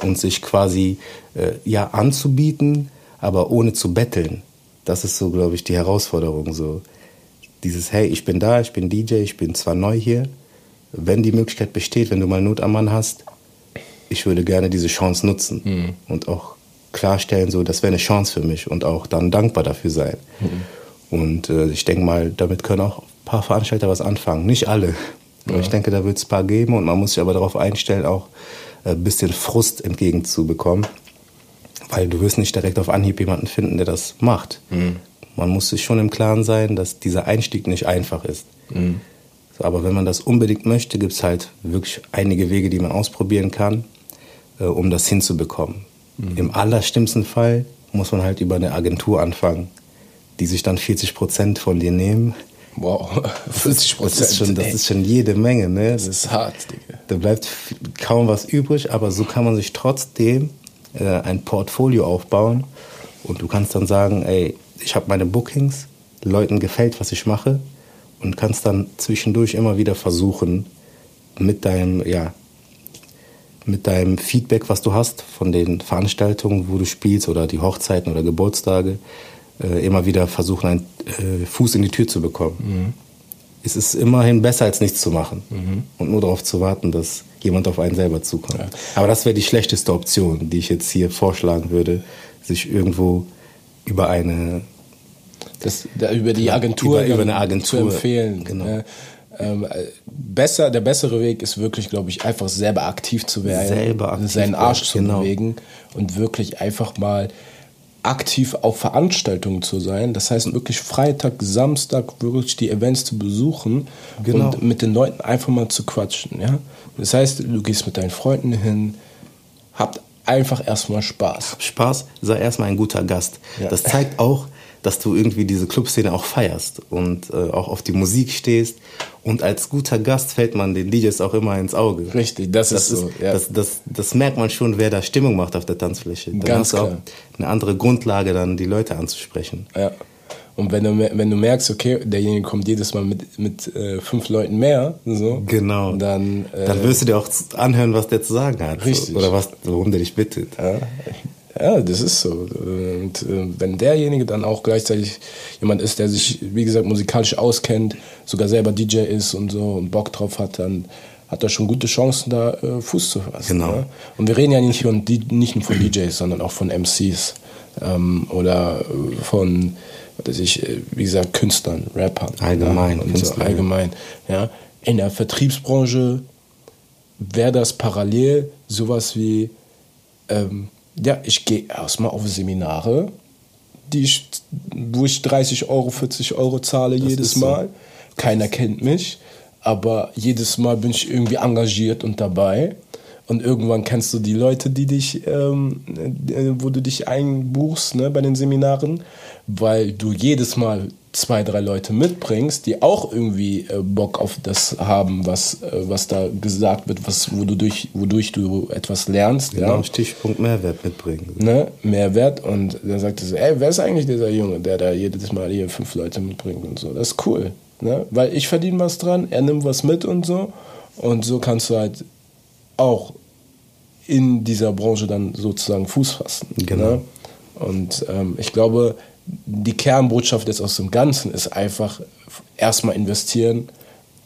und sich quasi äh, ja anzubieten, aber ohne zu betteln. Das ist so, glaube ich, die Herausforderung. So dieses, hey, ich bin da, ich bin DJ, ich bin zwar neu hier. Wenn die Möglichkeit besteht, wenn du mal Not am Mann hast, ich würde gerne diese Chance nutzen mhm. und auch klarstellen, so, das wäre eine Chance für mich und auch dann dankbar dafür sein. Mhm. Und äh, ich denke mal, damit können auch ein paar Veranstalter was anfangen. Nicht alle. Ja. Ich denke, da wird es ein paar geben und man muss sich aber darauf einstellen, auch ein bisschen Frust entgegenzubekommen. Weil du wirst nicht direkt auf Anhieb jemanden finden, der das macht. Mhm. Man muss sich schon im Klaren sein, dass dieser Einstieg nicht einfach ist. Mhm. So, aber wenn man das unbedingt möchte, gibt es halt wirklich einige Wege, die man ausprobieren kann, äh, um das hinzubekommen. Mhm. Im allerstimmsten Fall muss man halt über eine Agentur anfangen, die sich dann 40 Prozent von dir nehmen. Wow, <laughs> 40 Prozent. Das, ist schon, das ist schon jede Menge, ne? Das ist hart, Digga. Da bleibt kaum was übrig, aber so kann man sich trotzdem äh, ein Portfolio aufbauen und du kannst dann sagen, ey, ich habe meine Bookings, Leuten gefällt, was ich mache und kannst dann zwischendurch immer wieder versuchen, mit deinem, ja, mit deinem Feedback, was du hast von den Veranstaltungen, wo du spielst oder die Hochzeiten oder Geburtstage, äh, immer wieder versuchen, einen äh, Fuß in die Tür zu bekommen. Mhm. Es ist immerhin besser, als nichts zu machen mhm. und nur darauf zu warten, dass jemand auf einen selber zukommt. Ja. Aber das wäre die schlechteste Option, die ich jetzt hier vorschlagen würde, sich irgendwo über eine das, da, über die Agentur, über, über eine Agentur zu empfehlen. Genau. Ja. Ähm, besser, der bessere Weg ist wirklich, glaube ich, einfach selber aktiv zu werden, selber aktiv seinen Arsch zu genau. bewegen und wirklich einfach mal aktiv auf Veranstaltungen zu sein. Das heißt wirklich Freitag, Samstag wirklich die Events zu besuchen genau. und mit den Leuten einfach mal zu quatschen. Ja? Das heißt, du gehst mit deinen Freunden hin, habt einfach erstmal Spaß. Hab Spaß, sei erstmal ein guter Gast. Ja. Das zeigt auch, dass du irgendwie diese Clubszene auch feierst und äh, auch auf die Musik stehst. Und als guter Gast fällt man den DJs auch immer ins Auge. Richtig, das, das ist so. ja. das, das, das merkt man schon, wer da Stimmung macht auf der Tanzfläche. Dann Ganz hast du auch klar. eine andere Grundlage, dann die Leute anzusprechen. Ja. Und wenn du, wenn du merkst, okay, derjenige kommt jedes Mal mit, mit äh, fünf Leuten mehr, so, genau. dann, äh, dann wirst du dir auch anhören, was der zu sagen hat. Richtig. Oder was, worum der dich bittet. Ja. Ja, das ist so. Und äh, wenn derjenige dann auch gleichzeitig jemand ist, der sich, wie gesagt, musikalisch auskennt, sogar selber DJ ist und so und Bock drauf hat, dann hat er schon gute Chancen, da äh, Fuß zu fassen. Genau. Ne? Und wir reden ja nicht, von, nicht nur von DJs, sondern auch von MCs ähm, oder von, weiß ich, äh, wie gesagt, Künstlern, Rappern. Allgemein. Ja, und so, allgemein. Ja. In der Vertriebsbranche wäre das parallel sowas wie ähm, ja, ich gehe erstmal auf Seminare, die ich, wo ich 30 Euro, 40 Euro zahle das jedes Mal. So. Keiner kennt mich, aber jedes Mal bin ich irgendwie engagiert und dabei. Und irgendwann kennst du die Leute, die dich, ähm, äh, wo du dich einbuchst ne, bei den Seminaren, weil du jedes Mal zwei, drei Leute mitbringst, die auch irgendwie äh, Bock auf das haben, was, äh, was da gesagt wird, was, wodurch, wodurch du etwas lernst. Genau, ja. Stichpunkt Mehrwert mitbringen. Ne? Mehrwert und dann sagt er so, ey, wer ist eigentlich dieser Junge, der da jedes Mal hier fünf Leute mitbringt und so. Das ist cool. Ne? Weil ich verdiene was dran, er nimmt was mit und so. Und so kannst du halt auch in dieser Branche dann sozusagen Fuß fassen. Genau. Ne? Und ähm, ich glaube, die Kernbotschaft jetzt aus dem Ganzen ist einfach erstmal investieren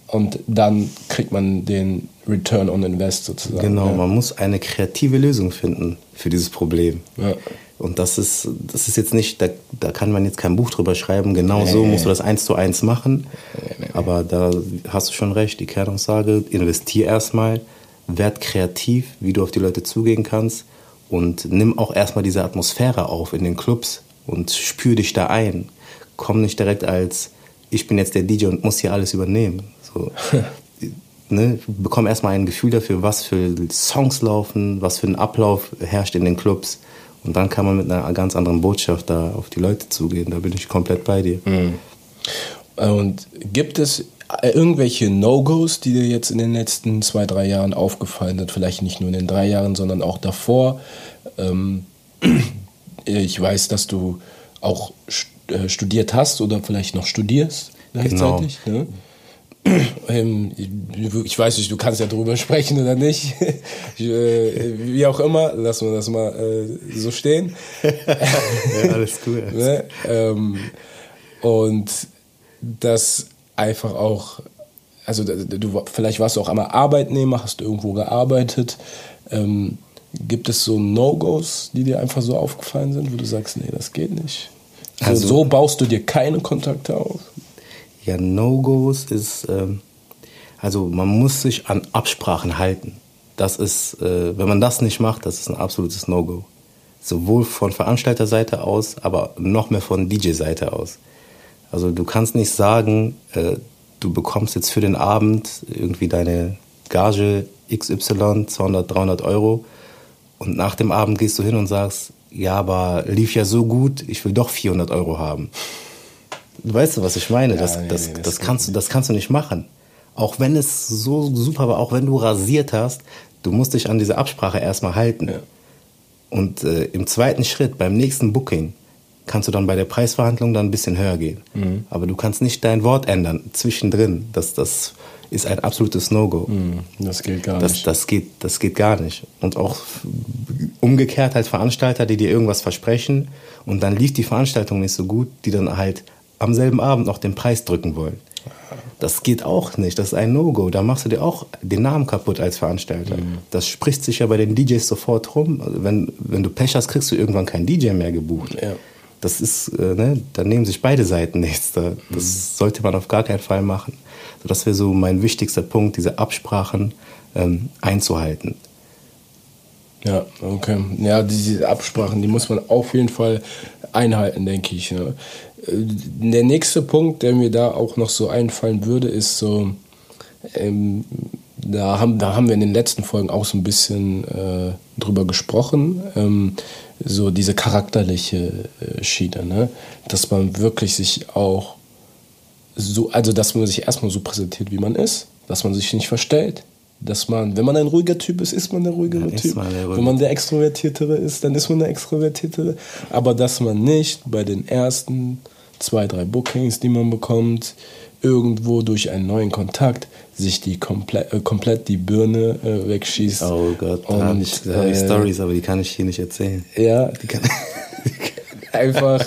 und dann kriegt man den Return on Invest sozusagen. Genau, ja. man muss eine kreative Lösung finden für dieses Problem. Ja. Und das ist, das ist jetzt nicht, da, da kann man jetzt kein Buch drüber schreiben, genau nee. so musst du das eins zu eins machen. Nee, nee, Aber da hast du schon recht, die Kernaussage, investier erstmal, werd kreativ, wie du auf die Leute zugehen kannst und nimm auch erstmal diese Atmosphäre auf in den Clubs und spür dich da ein. Komm nicht direkt als, ich bin jetzt der DJ und muss hier alles übernehmen. So, <laughs> ne? Bekomm erstmal ein Gefühl dafür, was für Songs laufen, was für ein Ablauf herrscht in den Clubs. Und dann kann man mit einer ganz anderen Botschaft da auf die Leute zugehen. Da bin ich komplett bei dir. Mhm. Und gibt es irgendwelche No-Gos, die dir jetzt in den letzten zwei, drei Jahren aufgefallen sind? Vielleicht nicht nur in den drei Jahren, sondern auch davor. Ähm, <clears throat> ich weiß, dass du auch äh, studiert hast oder vielleicht noch studierst gleichzeitig. Genau. Ne? <clears throat> Ähm, ich weiß nicht, du kannst ja drüber sprechen oder nicht. Ich, äh, wie auch immer, lassen wir das mal äh, so stehen. <laughs> ja, alles cool. <laughs> ne? ähm, und das einfach auch, also du vielleicht warst du auch einmal Arbeitnehmer, hast du irgendwo gearbeitet. Ähm, gibt es so No-Gos, die dir einfach so aufgefallen sind, wo du sagst, nee, das geht nicht? Also, also so baust du dir keine Kontakte auf? Ja, No-Gos ist, ähm, also man muss sich an Absprachen halten. Das ist, äh, wenn man das nicht macht, das ist ein absolutes No-Go. Sowohl von Veranstalterseite aus, aber noch mehr von DJ-Seite aus. Also du kannst nicht sagen, äh, du bekommst jetzt für den Abend irgendwie deine Gage XY, 200, 300 Euro und nach dem Abend gehst du hin und sagst, ja, aber lief ja so gut, ich will doch 400 Euro haben. Weißt du, was ich meine? Ja, das, nee, das, nee, das, das kannst du, das kannst du nicht machen. Auch wenn es so super war, auch wenn du rasiert hast, du musst dich an diese Absprache erstmal halten. Ja. Und äh, im zweiten Schritt, beim nächsten Booking, kannst du dann bei der Preisverhandlung dann ein bisschen höher gehen. Mhm. Aber du kannst nicht dein Wort ändern zwischendrin. Das, das ist ein absolutes No-Go. Mhm. Das geht gar das, nicht. Das geht, das geht gar nicht. Und auch umgekehrt halt Veranstalter, die dir irgendwas versprechen und dann lief die Veranstaltung nicht so gut, die dann halt am selben Abend noch den Preis drücken wollen. Das geht auch nicht. Das ist ein No-Go. Da machst du dir auch den Namen kaputt als Veranstalter. Mhm. Das spricht sich ja bei den DJs sofort rum. Also wenn, wenn du Pech hast, kriegst du irgendwann keinen DJ mehr gebucht. Ja. Das ist, äh, ne, da nehmen sich beide Seiten nichts. Da, das mhm. sollte man auf gar keinen Fall machen. So, das wäre so mein wichtigster Punkt, diese Absprachen ähm, einzuhalten. Ja, okay. Ja, diese Absprachen, die muss man auf jeden Fall einhalten, denke ich. Ne? Der nächste Punkt, der mir da auch noch so einfallen würde, ist so, ähm, da, haben, da haben wir in den letzten Folgen auch so ein bisschen äh, drüber gesprochen, ähm, so diese charakterliche äh, Schiene, ne? dass man wirklich sich auch so, also dass man sich erstmal so präsentiert, wie man ist, dass man sich nicht verstellt, dass man, wenn man ein ruhiger Typ ist, ist man der ruhigere Typ. Der wenn man der Extrovertiertere ist, dann ist man der Extrovertiertere. Aber dass man nicht bei den ersten zwei, drei Bookings, die man bekommt, irgendwo durch einen neuen Kontakt sich die komplett, äh, komplett die Birne äh, wegschießt. Oh Gott, da habe ich, hab ich äh, Stories, aber die kann ich hier nicht erzählen. Ja, die kann <laughs> <laughs> einfach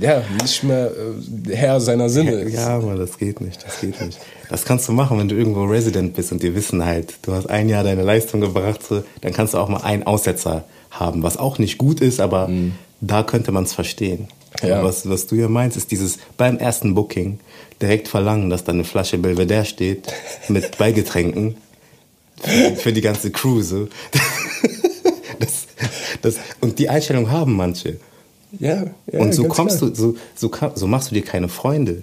ja, nicht mehr äh, Herr seiner Sinne ist. <laughs> Ja, aber das geht nicht, das geht nicht. Das kannst du machen, wenn du irgendwo Resident bist und die wissen halt, du hast ein Jahr deine Leistung gebracht, dann kannst du auch mal einen Aussetzer haben, was auch nicht gut ist, aber mhm. da könnte man es verstehen. Ja. Was, was du ja meinst, ist dieses beim ersten Booking direkt verlangen, dass da eine Flasche Belvedere steht mit <laughs> Beigetränken für, für die ganze Crew. So. <laughs> Das, das, und die Einstellung haben manche. Ja, ja Und so kommst klar. du, so, so, so machst du dir keine Freunde.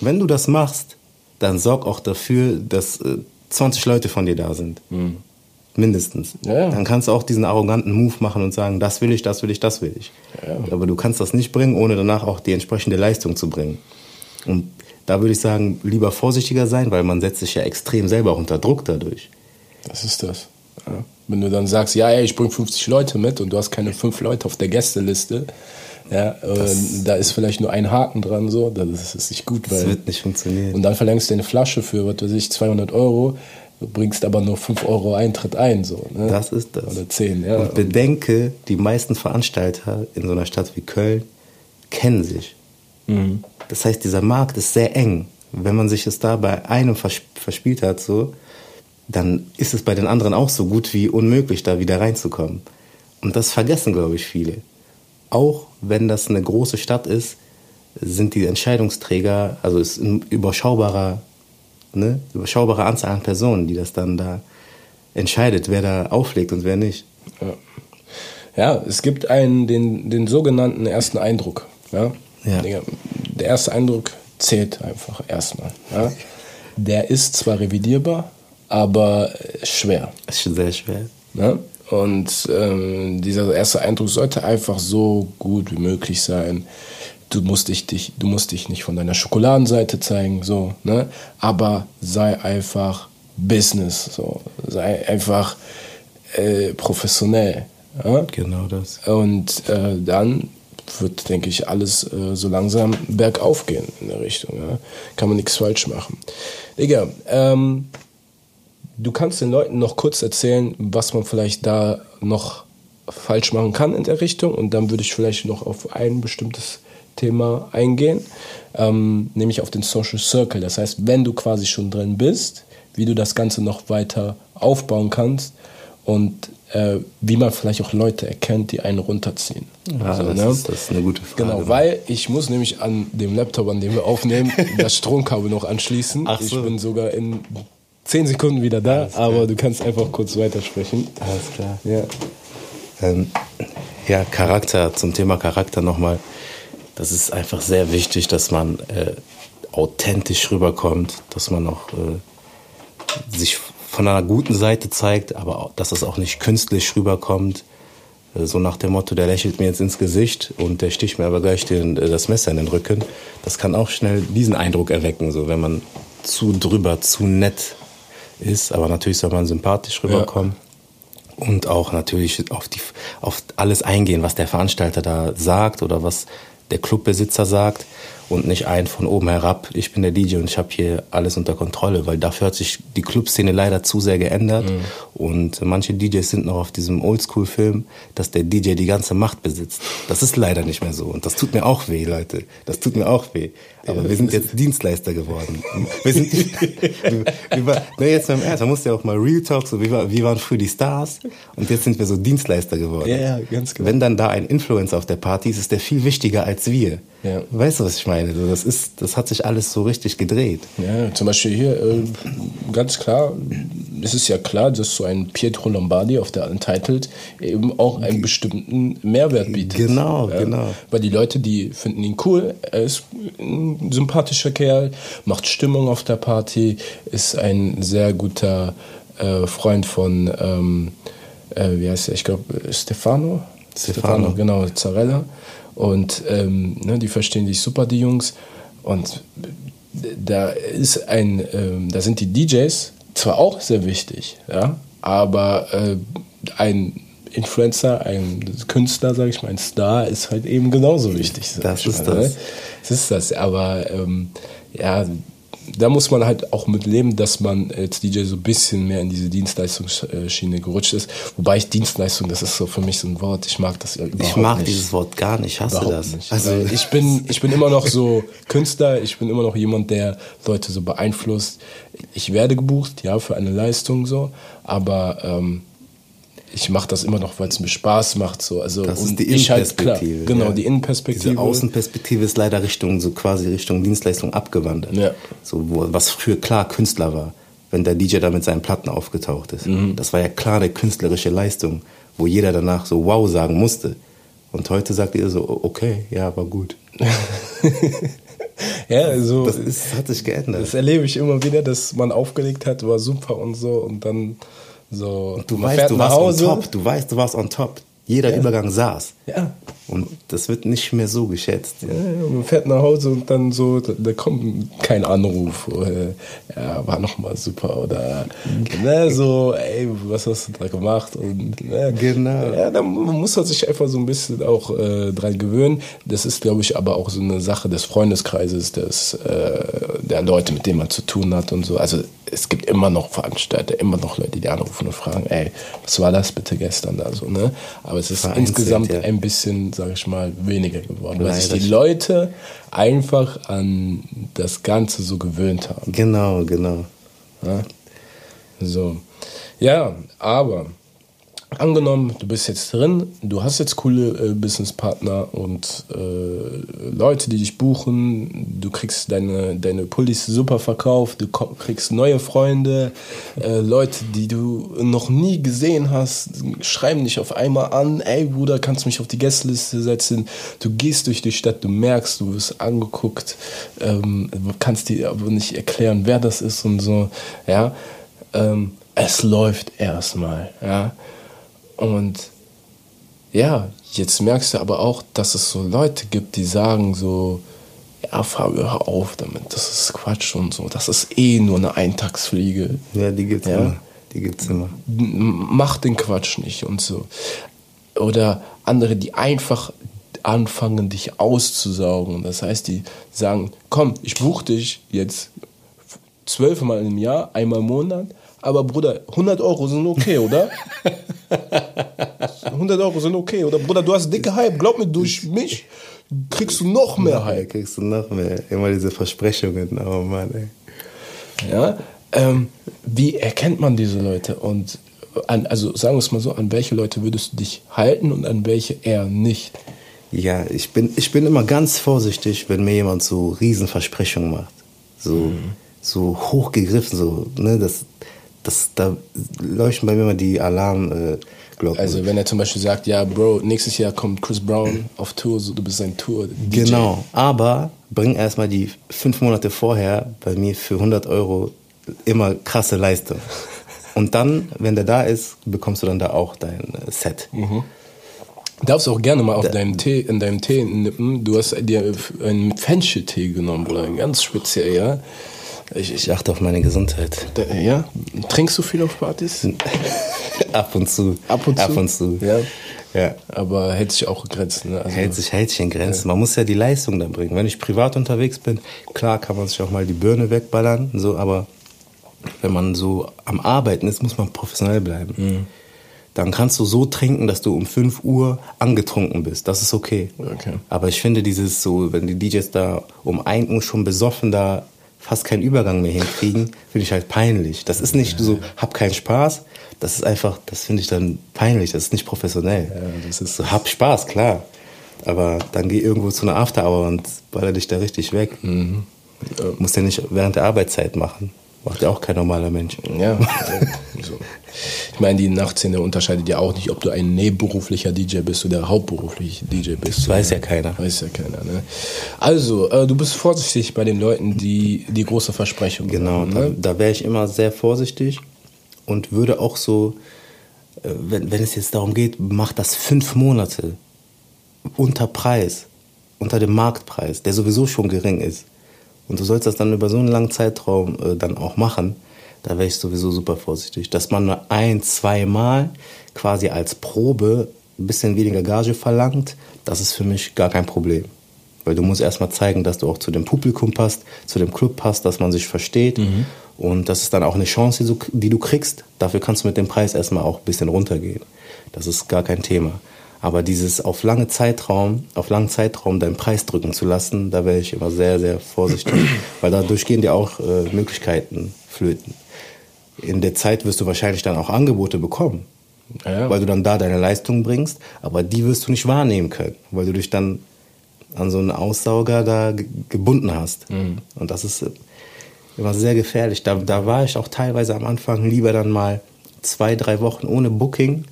Wenn du das machst, dann sorg auch dafür, dass äh, 20 Leute von dir da sind. Mhm. Mindestens. Ja. Dann kannst du auch diesen arroganten Move machen und sagen, das will ich, das will ich, das will ich. Ja. Aber du kannst das nicht bringen, ohne danach auch die entsprechende Leistung zu bringen. Und da würde ich sagen, lieber vorsichtiger sein, weil man setzt sich ja extrem selber auch unter Druck dadurch. Das ist das. Wenn du dann sagst, ja, ey, ich bringe 50 Leute mit und du hast keine fünf Leute auf der Gästeliste, ja, da ist vielleicht nur ein Haken dran, so, das ist nicht gut. Weil, das wird nicht funktionieren. Und dann verlängst du eine Flasche für, was weiß ich, 200 Euro, du bringst aber nur 5 Euro Eintritt ein, so. Ne? Das ist das. Oder 10, ja. Und bedenke, die meisten Veranstalter in so einer Stadt wie Köln kennen sich. Mhm. Das heißt, dieser Markt ist sehr eng. Wenn man sich es da bei einem verspielt hat, so, dann ist es bei den anderen auch so gut wie unmöglich, da wieder reinzukommen. Und das vergessen, glaube ich, viele. Auch wenn das eine große Stadt ist, sind die Entscheidungsträger, also es ist ein überschaubarer, ne, überschaubare Anzahl an Personen, die das dann da entscheidet, wer da auflegt und wer nicht. Ja, ja es gibt einen, den, den sogenannten ersten Eindruck. Ja? ja. Der erste Eindruck zählt einfach erstmal. Ja? Der ist zwar revidierbar, aber schwer. Das ist schon sehr schwer. Ne? Und ähm, dieser erste Eindruck sollte einfach so gut wie möglich sein. Du musst dich, dich, du musst dich nicht von deiner Schokoladenseite zeigen, so, ne? Aber sei einfach Business, so. Sei einfach äh, professionell. Ja? Genau das. Und äh, dann wird, denke ich, alles äh, so langsam bergauf gehen in der Richtung. Ja? Kann man nichts falsch machen. Digga, ähm, du kannst den Leuten noch kurz erzählen, was man vielleicht da noch falsch machen kann in der Richtung und dann würde ich vielleicht noch auf ein bestimmtes Thema eingehen, ähm, nämlich auf den Social Circle. Das heißt, wenn du quasi schon drin bist, wie du das Ganze noch weiter aufbauen kannst und äh, wie man vielleicht auch Leute erkennt, die einen runterziehen. Ja, also, das, ne? ist, das, ist, eine gute Frage. Genau, weil ich muss nämlich an dem Laptop, an dem wir aufnehmen, <laughs> das Stromkabel noch anschließen. Ach so. Ich bin sogar in zehn Sekunden wieder da, aber du kannst einfach kurz weitersprechen. Alles klar. Ja. Ähm, ja, Charakter, zum Thema Charakter nochmal. Das ist einfach sehr wichtig, dass man äh, authentisch rüberkommt, dass man auch äh, sich von einer guten Seite zeigt, aber auch, dass es auch nicht künstlich rüberkommt. Äh, so nach dem Motto, der lächelt mir jetzt ins Gesicht und der sticht mir aber gleich den, äh, das Messer in den Rücken. Das kann auch schnell diesen Eindruck erwecken, so wenn man zu drüber, zu nett ist. Aber natürlich soll man sympathisch rüberkommen. Ja und auch natürlich auf, die, auf alles eingehen, was der Veranstalter da sagt oder was der Clubbesitzer sagt und nicht ein von oben herab, ich bin der DJ und ich habe hier alles unter Kontrolle, weil dafür hat sich die Clubszene leider zu sehr geändert mhm. und manche DJs sind noch auf diesem Oldschool-Film, dass der DJ die ganze Macht besitzt. Das ist leider nicht mehr so und das tut mir auch weh, Leute. Das tut mir auch weh. Aber ja, wir sind jetzt Dienstleister geworden. Wir sind, <laughs> <laughs> wir, wir, ne, jetzt beim Ernst, man muss ja auch mal Real Talk, so, wir, wir waren früher die Stars und jetzt sind wir so Dienstleister geworden. Ja, ja, ganz genau. Wenn dann da ein Influencer auf der Party ist, ist der viel wichtiger als wir. Ja. Weißt du, was ich meine? Das, ist, das hat sich alles so richtig gedreht. Ja, zum Beispiel hier, äh, ganz klar, es ist ja klar, dass so ein Pietro Lombardi auf der Untitled eben auch einen bestimmten Mehrwert bietet. Genau, ja? genau. Weil die Leute, die finden ihn cool, er ist ein sympathischer Kerl, macht Stimmung auf der Party, ist ein sehr guter äh, Freund von, ähm, äh, wie heißt er, ich glaube, Stefano? Stefano. Stefano, genau, Zarella. Und ähm, ne, die verstehen sich super, die Jungs. Und da ist ein, ähm, da sind die DJs zwar auch sehr wichtig, ja, aber äh, ein Influencer, ein Künstler, sage ich mal, ein Star ist halt eben genauso wichtig. Das ist mal, das. Ne? Das ist das. Aber ähm, ja, da muss man halt auch mit leben, dass man als DJ so ein bisschen mehr in diese Dienstleistungsschiene gerutscht ist. Wobei ich Dienstleistung, das ist so für mich so ein Wort, ich mag das überhaupt Ich mag nicht. dieses Wort gar nicht, ich hasse überhaupt das. Nicht. Also ich bin, ich bin immer noch so Künstler, ich bin immer noch jemand, der Leute so beeinflusst. Ich werde gebucht, ja, für eine Leistung so, aber ähm, ich mache das immer noch, weil es mir Spaß macht. So. Also, das ist die Innenperspektive. Halt, klar, genau, ja. die Innenperspektive. Diese Außenperspektive ist leider Richtung, so quasi Richtung Dienstleistung abgewandert. Ja. So, wo, was früher klar Künstler war, wenn der DJ da mit seinen Platten aufgetaucht ist. Mhm. Das war ja klar eine künstlerische Leistung, wo jeder danach so wow sagen musste. Und heute sagt ihr so, okay, ja, war gut. <laughs> ja, also. Das ist, hat sich geändert. Das erlebe ich immer wieder, dass man aufgelegt hat, war super und so und dann so, du weißt, du warst Hause. on top. Du weißt, du warst on top. Jeder ja. Übergang saß. Ja. Und das wird nicht mehr so geschätzt. Ja, man fährt nach Hause und dann so, da, da kommt kein Anruf. Äh, ja, war nochmal super. Oder ne, so, ey, was hast du da gemacht? Und, ne, genau. Ja, da muss man sich einfach so ein bisschen auch äh, dran gewöhnen. Das ist, glaube ich, aber auch so eine Sache des Freundeskreises, des, äh, der Leute, mit denen man zu tun hat und so. Also es gibt immer noch Veranstalter, immer noch Leute, die anrufen und fragen, ey, was war das bitte gestern da so, ne? Aber es ist Vereinzelt, insgesamt ja. ein bisschen, sage ich mal, weniger geworden, weil sich die Leute einfach an das Ganze so gewöhnt haben. Genau, genau. Ja? So. Ja, aber angenommen, du bist jetzt drin, du hast jetzt coole äh, Businesspartner und äh, Leute, die dich buchen, du kriegst deine, deine Pullis super verkauft, du kriegst neue Freunde, äh, Leute, die du noch nie gesehen hast, schreiben dich auf einmal an, ey Bruder, kannst du mich auf die Gästeliste setzen, du gehst durch die Stadt, du merkst, du wirst angeguckt, ähm, kannst dir aber nicht erklären, wer das ist und so, ja, ähm, es läuft erstmal, ja, und ja, jetzt merkst du aber auch, dass es so Leute gibt, die sagen so, ja, Fabio, hör auf damit, das ist Quatsch und so, das ist eh nur eine Eintagsfliege. Ja, die gibt's ja? immer. Die gibt's immer. Mach den Quatsch nicht und so. Oder andere, die einfach anfangen, dich auszusaugen. Das heißt, die sagen, komm, ich buche dich jetzt zwölfmal im Jahr, einmal im Monat, aber Bruder, 100 Euro sind okay, oder? <laughs> 100 Euro sind okay, oder? Bruder, du hast dicke Hype, glaub mir, durch mich kriegst du noch mehr Hype. Kriegst du noch mehr. Immer diese Versprechungen, oh Mann, ey. Ja, ähm, wie erkennt man diese Leute? Und an, also sagen wir es mal so, an welche Leute würdest du dich halten und an welche eher nicht? Ja, ich bin, ich bin immer ganz vorsichtig, wenn mir jemand so Riesenversprechungen macht. So, mhm. So hochgegriffen, so, ne, das, das, da leuchten bei mir immer die Alarmglocken. Also wenn er zum Beispiel sagt, ja, Bro, nächstes Jahr kommt Chris Brown auf Tour, so, du bist sein Tour. DJ. Genau, aber bring erstmal die fünf Monate vorher bei mir für 100 Euro immer krasse Leistung. Und dann, wenn der da ist, bekommst du dann da auch dein äh, Set. Mhm. Darfst auch gerne mal auf deinem Tee, in deinem Tee nippen. Du hast dir einen Fencheltee genommen, oder ganz speziell, ja. Ich, ich achte auf meine Gesundheit. Ja? Trinkst du viel auf Partys? <laughs> Ab und zu. Ab und zu? Ab und zu. Ja. Ja. Aber hält sich auch Grenzen. Ne? Also hält, sich, hält sich in Grenzen. Ja. Man muss ja die Leistung dann bringen. Wenn ich privat unterwegs bin, klar kann man sich auch mal die Birne wegballern, so, aber wenn man so am Arbeiten ist, muss man professionell bleiben. Mhm. Dann kannst du so trinken, dass du um 5 Uhr angetrunken bist. Das ist okay. okay. Aber ich finde dieses so, wenn die DJs da um 1 Uhr schon besoffen da fast keinen Übergang mehr hinkriegen, finde ich halt peinlich. Das ist nicht so, hab keinen Spaß. Das ist einfach, das finde ich dann peinlich. Das ist nicht professionell. Ja, das ist so, hab Spaß, klar. Aber dann geh irgendwo zu einer Afterhour und baller dich da richtig weg. Mhm. Ja. Musst ja nicht während der Arbeitszeit machen. Macht ja auch kein normaler Mensch. Ja. <laughs> so. Ich meine, die Nachtszene unterscheidet ja auch nicht, ob du ein nebenberuflicher DJ bist oder hauptberuflicher DJ bist. Das weiß ja keiner. Weiß ja keiner. Ne? Also, äh, du bist vorsichtig bei den Leuten, die die große Versprechung Genau, haben, ne? da, da wäre ich immer sehr vorsichtig und würde auch so, äh, wenn, wenn es jetzt darum geht, mach das fünf Monate unter Preis, unter dem Marktpreis, der sowieso schon gering ist und du sollst das dann über so einen langen Zeitraum äh, dann auch machen, da wäre ich sowieso super vorsichtig. Dass man nur ein, zweimal quasi als Probe ein bisschen weniger Gage verlangt, das ist für mich gar kein Problem. Weil du musst erstmal zeigen, dass du auch zu dem Publikum passt, zu dem Club passt, dass man sich versteht. Mhm. Und das ist dann auch eine Chance, die du, die du kriegst. Dafür kannst du mit dem Preis erstmal auch ein bisschen runtergehen. Das ist gar kein Thema. Aber dieses auf lange Zeitraum, auf langen Zeitraum deinen Preis drücken zu lassen, da wäre ich immer sehr, sehr vorsichtig, <clears throat> weil dadurch gehen dir auch äh, Möglichkeiten flöten. In der Zeit wirst du wahrscheinlich dann auch Angebote bekommen, ja. weil du dann da deine Leistung bringst, aber die wirst du nicht wahrnehmen können, weil du dich dann an so einen Aussauger da gebunden hast. Mhm. Und das ist immer sehr gefährlich. Da, da war ich auch teilweise am Anfang lieber dann mal zwei, drei Wochen ohne Booking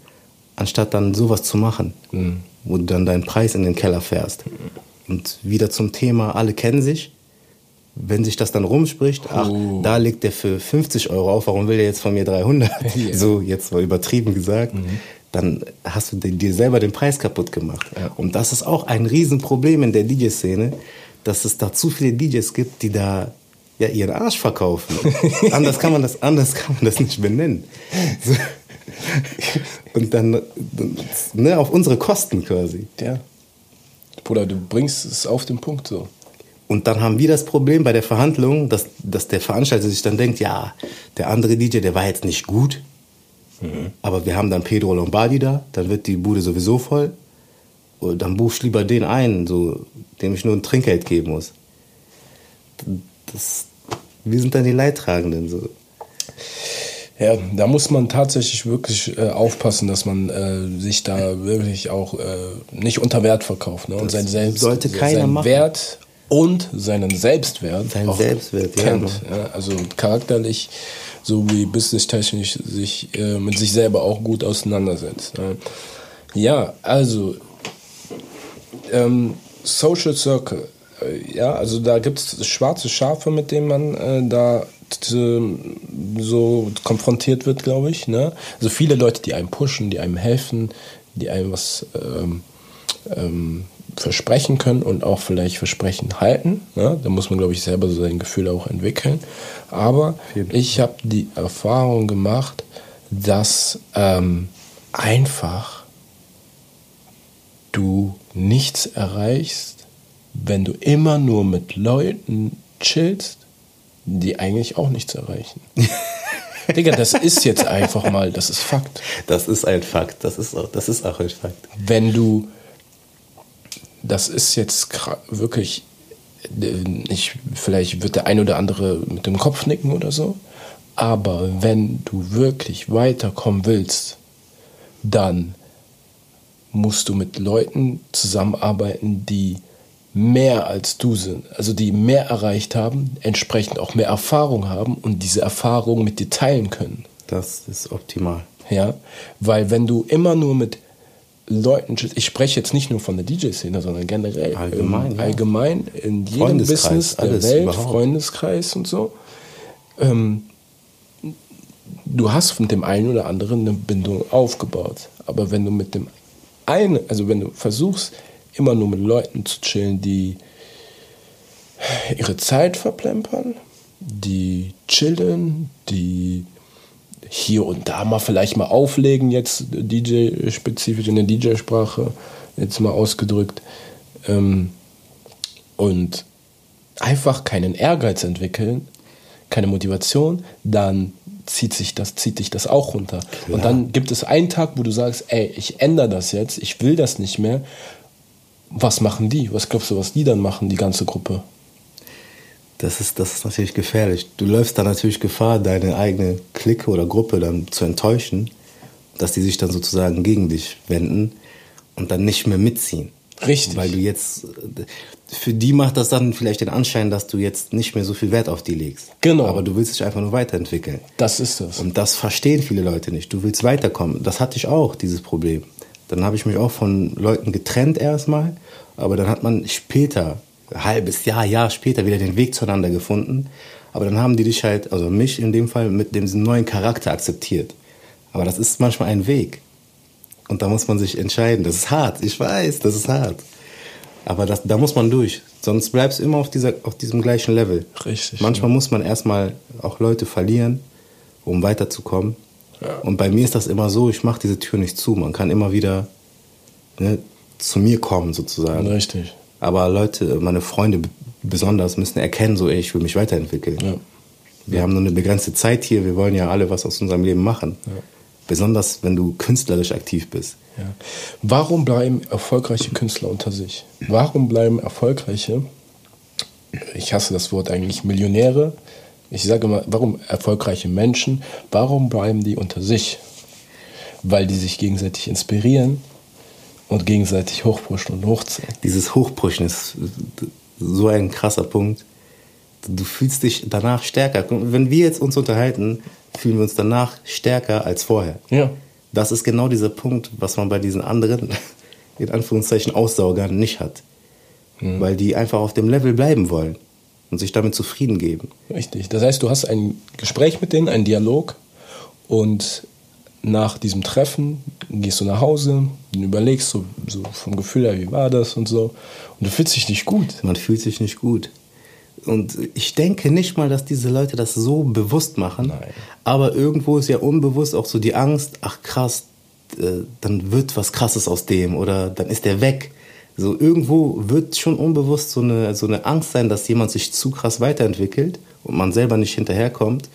anstatt dann sowas zu machen, mhm. wo du dann deinen Preis in den Keller fährst. Und wieder zum Thema, alle kennen sich. Wenn sich das dann rumspricht, ach, oh. da legt der für 50 Euro auf, warum will der jetzt von mir 300? <laughs> Ja. So, jetzt mal übertrieben gesagt. Mhm. Dann hast du dir selber den Preis kaputt gemacht. Ja. Und das ist auch ein Riesenproblem in der DJ-Szene, dass es da zu viele DJs gibt, die da ja ihren Arsch verkaufen. <laughs> anders kann man das, anders kann man das nicht benennen. So. <laughs> <laughs> Und dann ne, auf unsere Kosten quasi. Ja. Bruder, du bringst es auf den Punkt so. Und dann haben wir das Problem bei der Verhandlung, dass, dass der Veranstalter sich dann denkt, ja, der andere DJ, der war jetzt nicht gut, mhm. aber wir haben dann Pedro Lombardi da, dann wird die Bude sowieso voll. Und dann buchst lieber den ein, so, dem ich nur ein Trinkgeld geben muss. Das, wir sind dann die Leidtragenden. So. Ja, da muss man tatsächlich wirklich äh, aufpassen, dass man äh, sich da wirklich auch äh, nicht unter Wert verkauft. Ne? Und sein Selbst, sollte keiner seinen machen. Wert und seinen Selbstwert. Seinen Selbstwert, kennt. Ja, ja, also charakterlich sowie businesstechnisch sich äh, mit sich selber auch gut auseinandersetzt. Ja, also ähm, Social Circle. Äh, ja, also da gibt es schwarze Schafe, mit denen man äh, da so konfrontiert wird, glaube ich. Ne? Also viele Leute, die einem pushen, die einem helfen, die einem was ähm, ähm, versprechen können und auch vielleicht Versprechen halten. Ne? Da muss man, glaube ich, selber so sein Gefühl auch entwickeln. Aber ich habe die Erfahrung gemacht, dass ähm, einfach du nichts erreichst, wenn du immer nur mit Leuten chillst, die eigentlich auch nichts erreichen. <laughs> Digga, das ist jetzt einfach mal, das ist Fakt. Das ist ein Fakt, das ist auch, das ist auch ein Fakt. Wenn du, das ist jetzt wirklich, ich, vielleicht wird der ein oder andere mit dem Kopf nicken oder so, aber wenn du wirklich weiterkommen willst, dann musst du mit Leuten zusammenarbeiten, die mehr als du sind, also die mehr erreicht haben, entsprechend auch mehr Erfahrung haben und diese Erfahrung mit dir teilen können. Das ist optimal. Ja, weil wenn du immer nur mit Leuten, ich spreche jetzt nicht nur von der DJ-Szene, sondern generell allgemein, ähm, ja. allgemein in jedem Business der Welt, überhaupt. Freundeskreis und so. Ähm, du hast mit dem einen oder anderen eine Bindung aufgebaut, aber wenn du mit dem einen, also wenn du versuchst, immer nur mit Leuten zu chillen, die ihre Zeit verplempern, die chillen, die hier und da mal vielleicht mal auflegen, jetzt DJ-spezifisch in der DJ-Sprache, jetzt mal ausgedrückt. Ähm, und einfach keinen Ehrgeiz entwickeln, keine Motivation, dann zieht sich das, zieht dich das auch runter. Klar. Und dann gibt es einen Tag, wo du sagst, ey, ich ändere das jetzt, ich will das nicht mehr. Was machen die? Was glaubst du, was die dann machen, die ganze Gruppe? Das ist, das ist natürlich gefährlich. Du läufst dann natürlich Gefahr, deine eigene Clique oder Gruppe dann zu enttäuschen, dass die sich dann sozusagen gegen dich wenden und dann nicht mehr mitziehen. Richtig. Weil du jetzt, für die macht das dann vielleicht den Anschein, dass du jetzt nicht mehr so viel Wert auf die legst. Genau. Aber du willst dich einfach nur weiterentwickeln. Das ist es. Und das verstehen viele Leute nicht. Du willst weiterkommen. Das hatte ich auch, dieses Problem. Dann habe ich mich auch von Leuten getrennt erstmal, aber dann hat man später, ein halbes Jahr, Jahr später wieder den Weg zueinander gefunden. Aber dann haben die dich halt, also mich in dem Fall, mit dem neuen Charakter akzeptiert. Aber das ist manchmal ein Weg. Und da muss man sich entscheiden. Das ist hart, ich weiß, das ist hart. Aber das, da muss man durch. Sonst bleibst du immer auf, dieser, auf diesem gleichen Level. Richtig. Manchmal ja. muss man erstmal auch Leute verlieren, um weiterzukommen. Und bei mir ist das immer so, ich mache diese Tür nicht zu. Man kann immer wieder ne, zu mir kommen, sozusagen. Richtig. Aber Leute, meine Freunde besonders, müssen erkennen, so, ey, ich will mich weiterentwickeln. Ja. Wir ja. haben nur eine begrenzte Zeit hier, wir wollen ja alle was aus unserem Leben machen. Besonders wenn du künstlerisch aktiv bist. Warum bleiben erfolgreiche Künstler unter sich? Warum bleiben erfolgreiche, ich hasse das Wort eigentlich, Millionäre, ich sage immer, warum erfolgreiche Menschen, warum bleiben die unter sich? Weil die sich gegenseitig inspirieren und gegenseitig hochpushen und hochziehen. Dieses Hochpushen ist so ein krasser Punkt. Du fühlst dich danach stärker. Wenn wir jetzt uns unterhalten, fühlen wir uns danach stärker als vorher. Ja. Das ist genau dieser Punkt, was man bei diesen anderen, in Anführungszeichen, Aussaugern nicht hat. Mhm. Weil die einfach auf dem Level bleiben wollen und sich damit zufrieden geben. Richtig. Das heißt, du hast ein Gespräch mit denen, einen Dialog und nach diesem Treffen gehst du nach Hause und überlegst so, so vom Gefühl her, wie war das und so. Und du fühlst dich nicht gut. Man fühlt sich nicht gut. Und ich denke nicht mal, dass diese Leute das so bewusst machen. Nein. Aber irgendwo ist ja unbewusst auch so die Angst, ach krass, äh, dann wird was Krasses aus dem oder dann ist der weg. So irgendwo wird schon unbewusst so eine, so eine Angst sein, dass jemand sich zu krass weiterentwickelt und man selber nicht hinterherkommt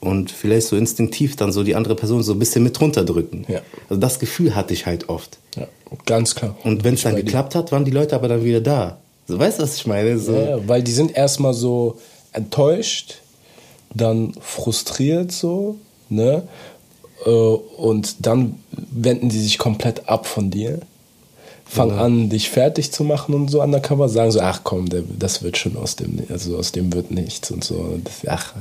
und vielleicht so instinktiv dann so die andere Person so ein bisschen mit runterdrücken. Ja. Also das Gefühl hatte ich halt oft. Ja, ganz klar. Und wenn es dann geklappt hat, waren die Leute aber dann wieder da. So, weißt du, was ich meine? So. Ja, weil die sind erstmal so enttäuscht, dann frustriert so, ne? Äh, und dann wenden sie sich komplett ab von dir fangen ja. an, dich fertig zu machen und so undercover, sagen so, ach komm, der, das wird schon aus dem, also aus dem wird nichts und so. Das, ach,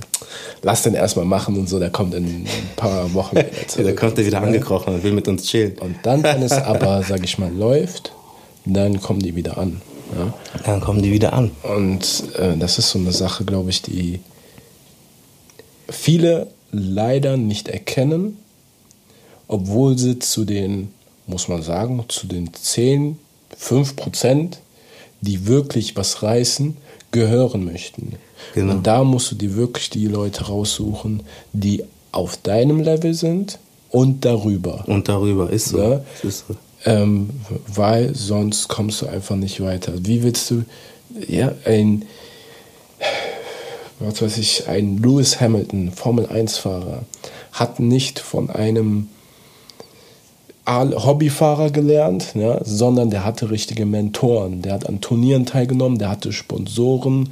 lass den erstmal machen und so, der kommt in ein paar Wochen wieder zurück. der kommt ja wieder ja. angekrochen und will mit uns chillen. Und dann, wenn es aber, sag ich mal, läuft, dann kommen die wieder an. Ja? Dann kommen die wieder an. Und äh, das ist so eine Sache, glaube ich, die viele leider nicht erkennen, obwohl sie zu den muss man sagen, zu den 10, 5 Prozent, die wirklich was reißen, gehören möchten. Genau. Und da musst du dir wirklich die Leute raussuchen, die auf deinem Level sind und darüber. Und darüber ist so. Ja? Ist so. Ähm, weil sonst kommst du einfach nicht weiter. Wie willst du, ja, ein, was weiß ich, ein Lewis Hamilton, Formel 1-Fahrer, hat nicht von einem Hobbyfahrer gelernt, ja, sondern der hatte richtige Mentoren. Der hat an Turnieren teilgenommen, der hatte Sponsoren,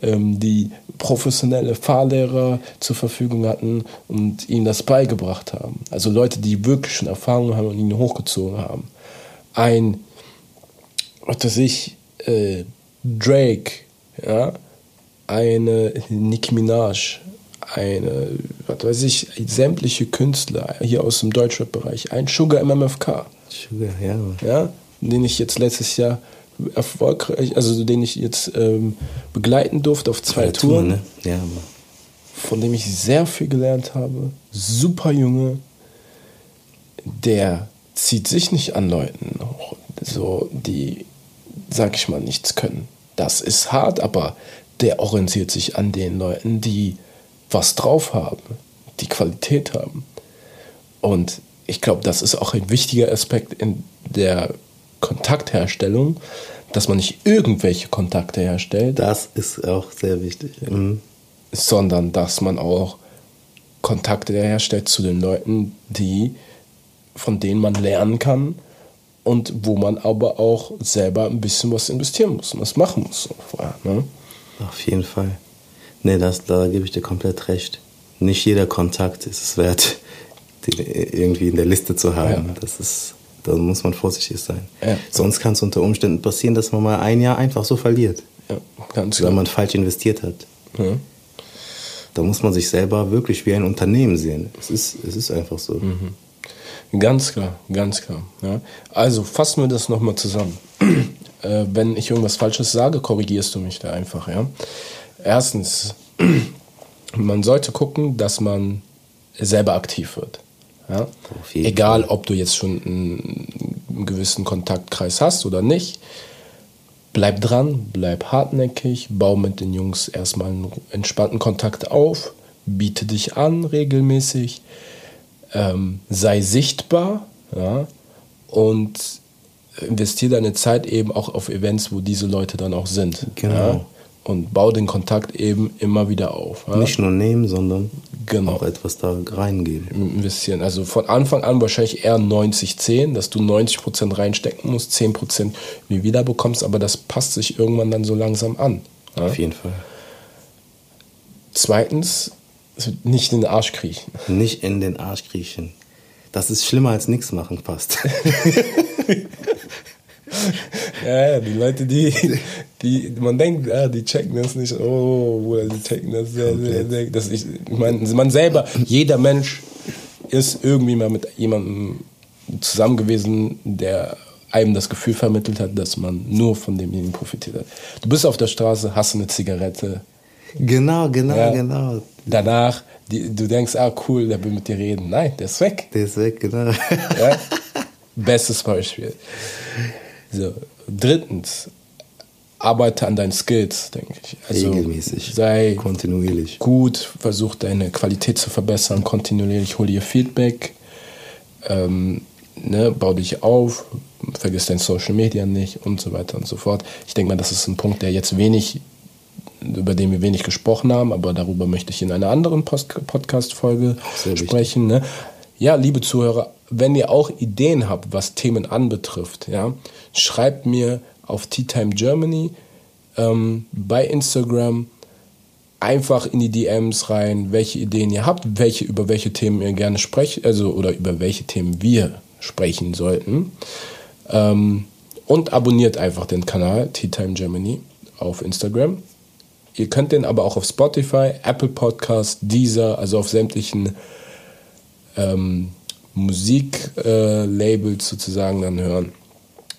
ähm, die professionelle Fahrlehrer zur Verfügung hatten und ihm das beigebracht haben. Also Leute, die wirklich schon Erfahrung haben und ihn hochgezogen haben. Ein, was weiß ich, äh, Drake, ja, eine Nicki Minaj, eine, was weiß ich, sämtliche Künstler hier aus dem Deutschrap-Bereich, ein Sugar MMFK. Sugar, ja. ja. Den ich jetzt letztes Jahr erfolgreich, also den ich jetzt ähm, begleiten durfte auf zwei Touren. Touren ne? ja, von dem ich sehr viel gelernt habe. Super Junge, der zieht sich nicht an Leuten, so die, sag ich mal, nichts können. Das ist hart, aber der orientiert sich an den Leuten, die was drauf haben, die Qualität haben. Und ich glaube, das ist auch ein wichtiger Aspekt in der Kontaktherstellung, dass man nicht irgendwelche Kontakte herstellt. Das ist auch sehr wichtig. Mhm. Sondern dass man auch Kontakte herstellt zu den Leuten, die, von denen man lernen kann und wo man aber auch selber ein bisschen was investieren muss und was machen muss. Ne? Auf jeden Fall. Nee, das, da gebe ich dir komplett recht. Nicht jeder Kontakt ist es wert, <laughs> den irgendwie in der Liste zu haben. Ja. Das ist, da muss man vorsichtig sein. Ja. Sonst kann es unter Umständen passieren, dass man mal ein Jahr einfach so verliert. Ja, ganz Weil man falsch investiert hat. Ja. Da muss man sich selber wirklich wie ein Unternehmen sehen. Es ist, es ist einfach so. Mhm. Ganz klar, ganz klar. Ja. Also fassen wir das nochmal zusammen. <clears throat> äh, wenn ich irgendwas Falsches sage, korrigierst du mich da einfach. Ja. Erstens, <clears throat> man sollte gucken, dass man selber aktiv wird. Ja? Egal, ob du jetzt schon einen, einen gewissen Kontaktkreis hast oder nicht. Bleib dran, bleib hartnäckig, bau mit den Jungs erstmal einen entspannten Kontakt auf, biete dich an regelmäßig, ähm, sei sichtbar ja, und investiere deine Zeit eben auch auf Events, wo diese Leute dann auch sind. Genau. Ja? Und bau den Kontakt eben immer wieder auf. Ja? Nicht nur nehmen, sondern genau. auch etwas da reingeben. Investieren. Also von Anfang an wahrscheinlich eher 90-10, dass du 90% reinstecken musst, 10% wie wieder bekommst, aber das passt sich irgendwann dann so langsam an. Ja? Auf jeden Fall. Zweitens, nicht in den Arsch kriechen. Nicht in den Arsch kriechen. Das ist schlimmer als nichts machen, passt. <laughs> ja, die Leute, die, <laughs> die, man denkt, ah, die checken das nicht, oh, Bruder, die checken das sehr, sehr, sehr. Das ich, man, man selber, jeder Mensch ist irgendwie mal mit jemandem zusammen gewesen, der einem das Gefühl vermittelt hat, dass man nur von demjenigen profitiert hat. Du bist auf der Straße, hast eine Zigarette. Genau, genau, ja. genau. Danach, die, du denkst, ah cool, der will mit dir reden. Nein, der ist weg. Der ist weg, genau. Ja? Bestes Beispiel. So. Drittens, arbeite an deinen Skills, denke ich. Also Regelmäßig. Sei kontinuierlich. Gut, versuch deine Qualität zu verbessern, kontinuierlich hol dir Feedback, ähm, ne, bau dich auf, vergiss dein Social Media nicht und so weiter und so fort. Ich denke mal, das ist ein Punkt, der jetzt wenig, über den wir wenig gesprochen haben, aber darüber möchte ich in einer anderen Podcast-Folge sprechen. Ne? Ja, liebe Zuhörer, wenn ihr auch Ideen habt, was Themen anbetrifft, ja, schreibt mir auf Tea Time Germany ähm, bei Instagram einfach in die DMs rein, welche Ideen ihr habt, welche über welche Themen ihr gerne sprecht, also oder über welche Themen wir sprechen sollten. Ähm, und abonniert einfach den Kanal Tea Time Germany auf Instagram. Ihr könnt den aber auch auf Spotify, Apple Podcast, Deezer, also auf sämtlichen ähm, Musiklabels äh, sozusagen dann hören.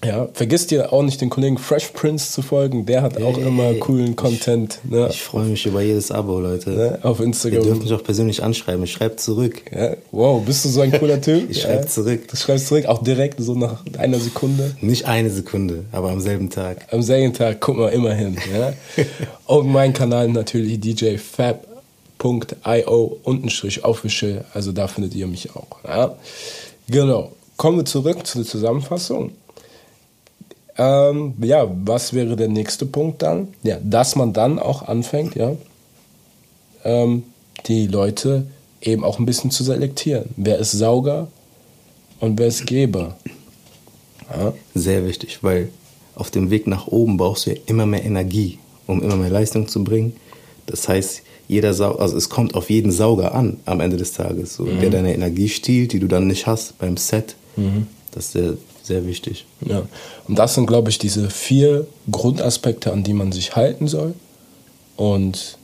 Ja, vergisst ihr auch nicht den Kollegen Fresh Prince zu folgen, der hat auch hey, immer coolen Content. Ne? Ich freue mich über jedes Abo, Leute. Ne? Auf Instagram. Ihr dürft mich auch persönlich anschreiben, ich schreibe zurück. Ja? Wow, bist du so ein cooler Typ? <laughs> ich schreibe ja? zurück. Du schreibst zurück, auch direkt, so nach einer Sekunde? Nicht eine Sekunde, aber am selben Tag. Am selben Tag, guck mal immerhin. Ja? <laughs> Und mein Kanal natürlich DJ Fab .io untenstrich official, also da findet ihr mich auch. Ja? Genau. kommen wir zurück zu der Zusammenfassung. Ähm, ja, was wäre der nächste Punkt dann? Ja, dass man dann auch anfängt, ja, ähm, die Leute eben auch ein bisschen zu selektieren. Wer ist Sauger und wer ist Geber? Ja. Sehr wichtig, weil auf dem Weg nach oben brauchst du ja immer mehr Energie, um immer mehr Leistung zu bringen. Das heißt, jeder Sau also es kommt auf jeden Sauger an am Ende des Tages, so, mhm. der deine Energie stiehlt, die du dann nicht hast beim Set. Mhm. Das ist sehr, sehr wichtig. Ja. Und das sind, glaube ich, diese vier Grundaspekte, an die man sich halten soll und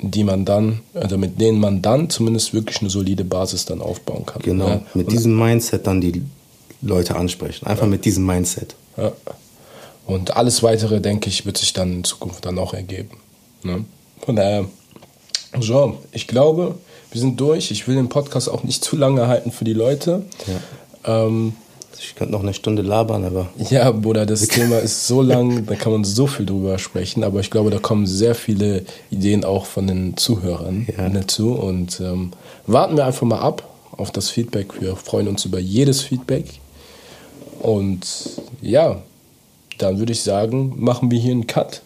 die man dann, also mit denen man dann zumindest wirklich eine solide Basis dann aufbauen kann. Genau, ja. mit und diesem Mindset dann die Leute ansprechen. Einfach ja. mit diesem Mindset. Ja. Und alles weitere, denke ich, wird sich dann in Zukunft dann auch ergeben. Ne? Von daher, so, ich glaube, wir sind durch. Ich will den Podcast auch nicht zu lange halten für die Leute. Ja. Ähm, ich könnte noch eine Stunde labern, aber. Ja, Bruder, das Thema <laughs> ist so lang, da kann man so viel drüber sprechen, aber ich glaube, da kommen sehr viele Ideen auch von den Zuhörern ja. dazu. Und ähm, warten wir einfach mal ab auf das Feedback. Wir freuen uns über jedes Feedback. Und ja, dann würde ich sagen, machen wir hier einen Cut.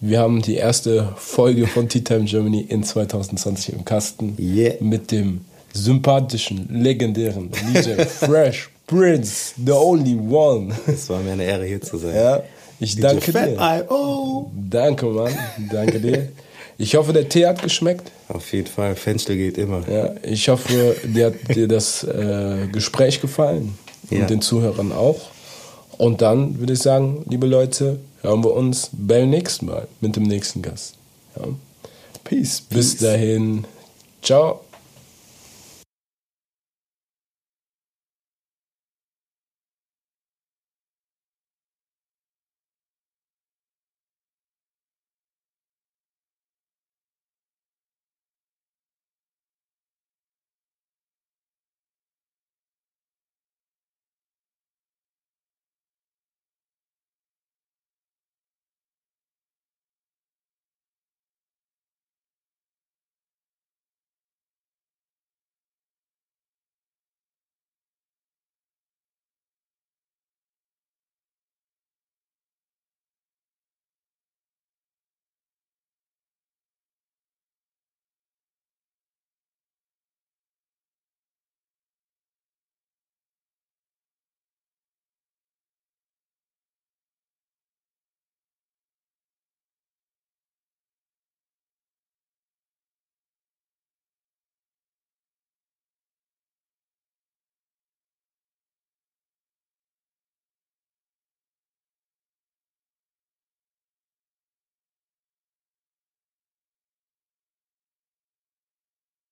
Wir haben die erste Folge von Tea Time Germany in 2020 im Kasten yeah. mit dem sympathischen, legendären DJ Fresh <laughs> Prince, the only one. Es war mir eine Ehre hier zu sein. Ja, ich DJ danke dir. Oh. Danke, Mann. Danke dir. Ich hoffe, der Tee hat geschmeckt. Auf jeden Fall, Fenster geht immer. Ja, ich hoffe, dir hat dir das äh, Gespräch gefallen ja. und den Zuhörern auch. Und dann würde ich sagen, liebe Leute, hören wir uns beim nächsten Mal mit dem nächsten Gast. Ja. Peace. Peace. Bis dahin. Ciao.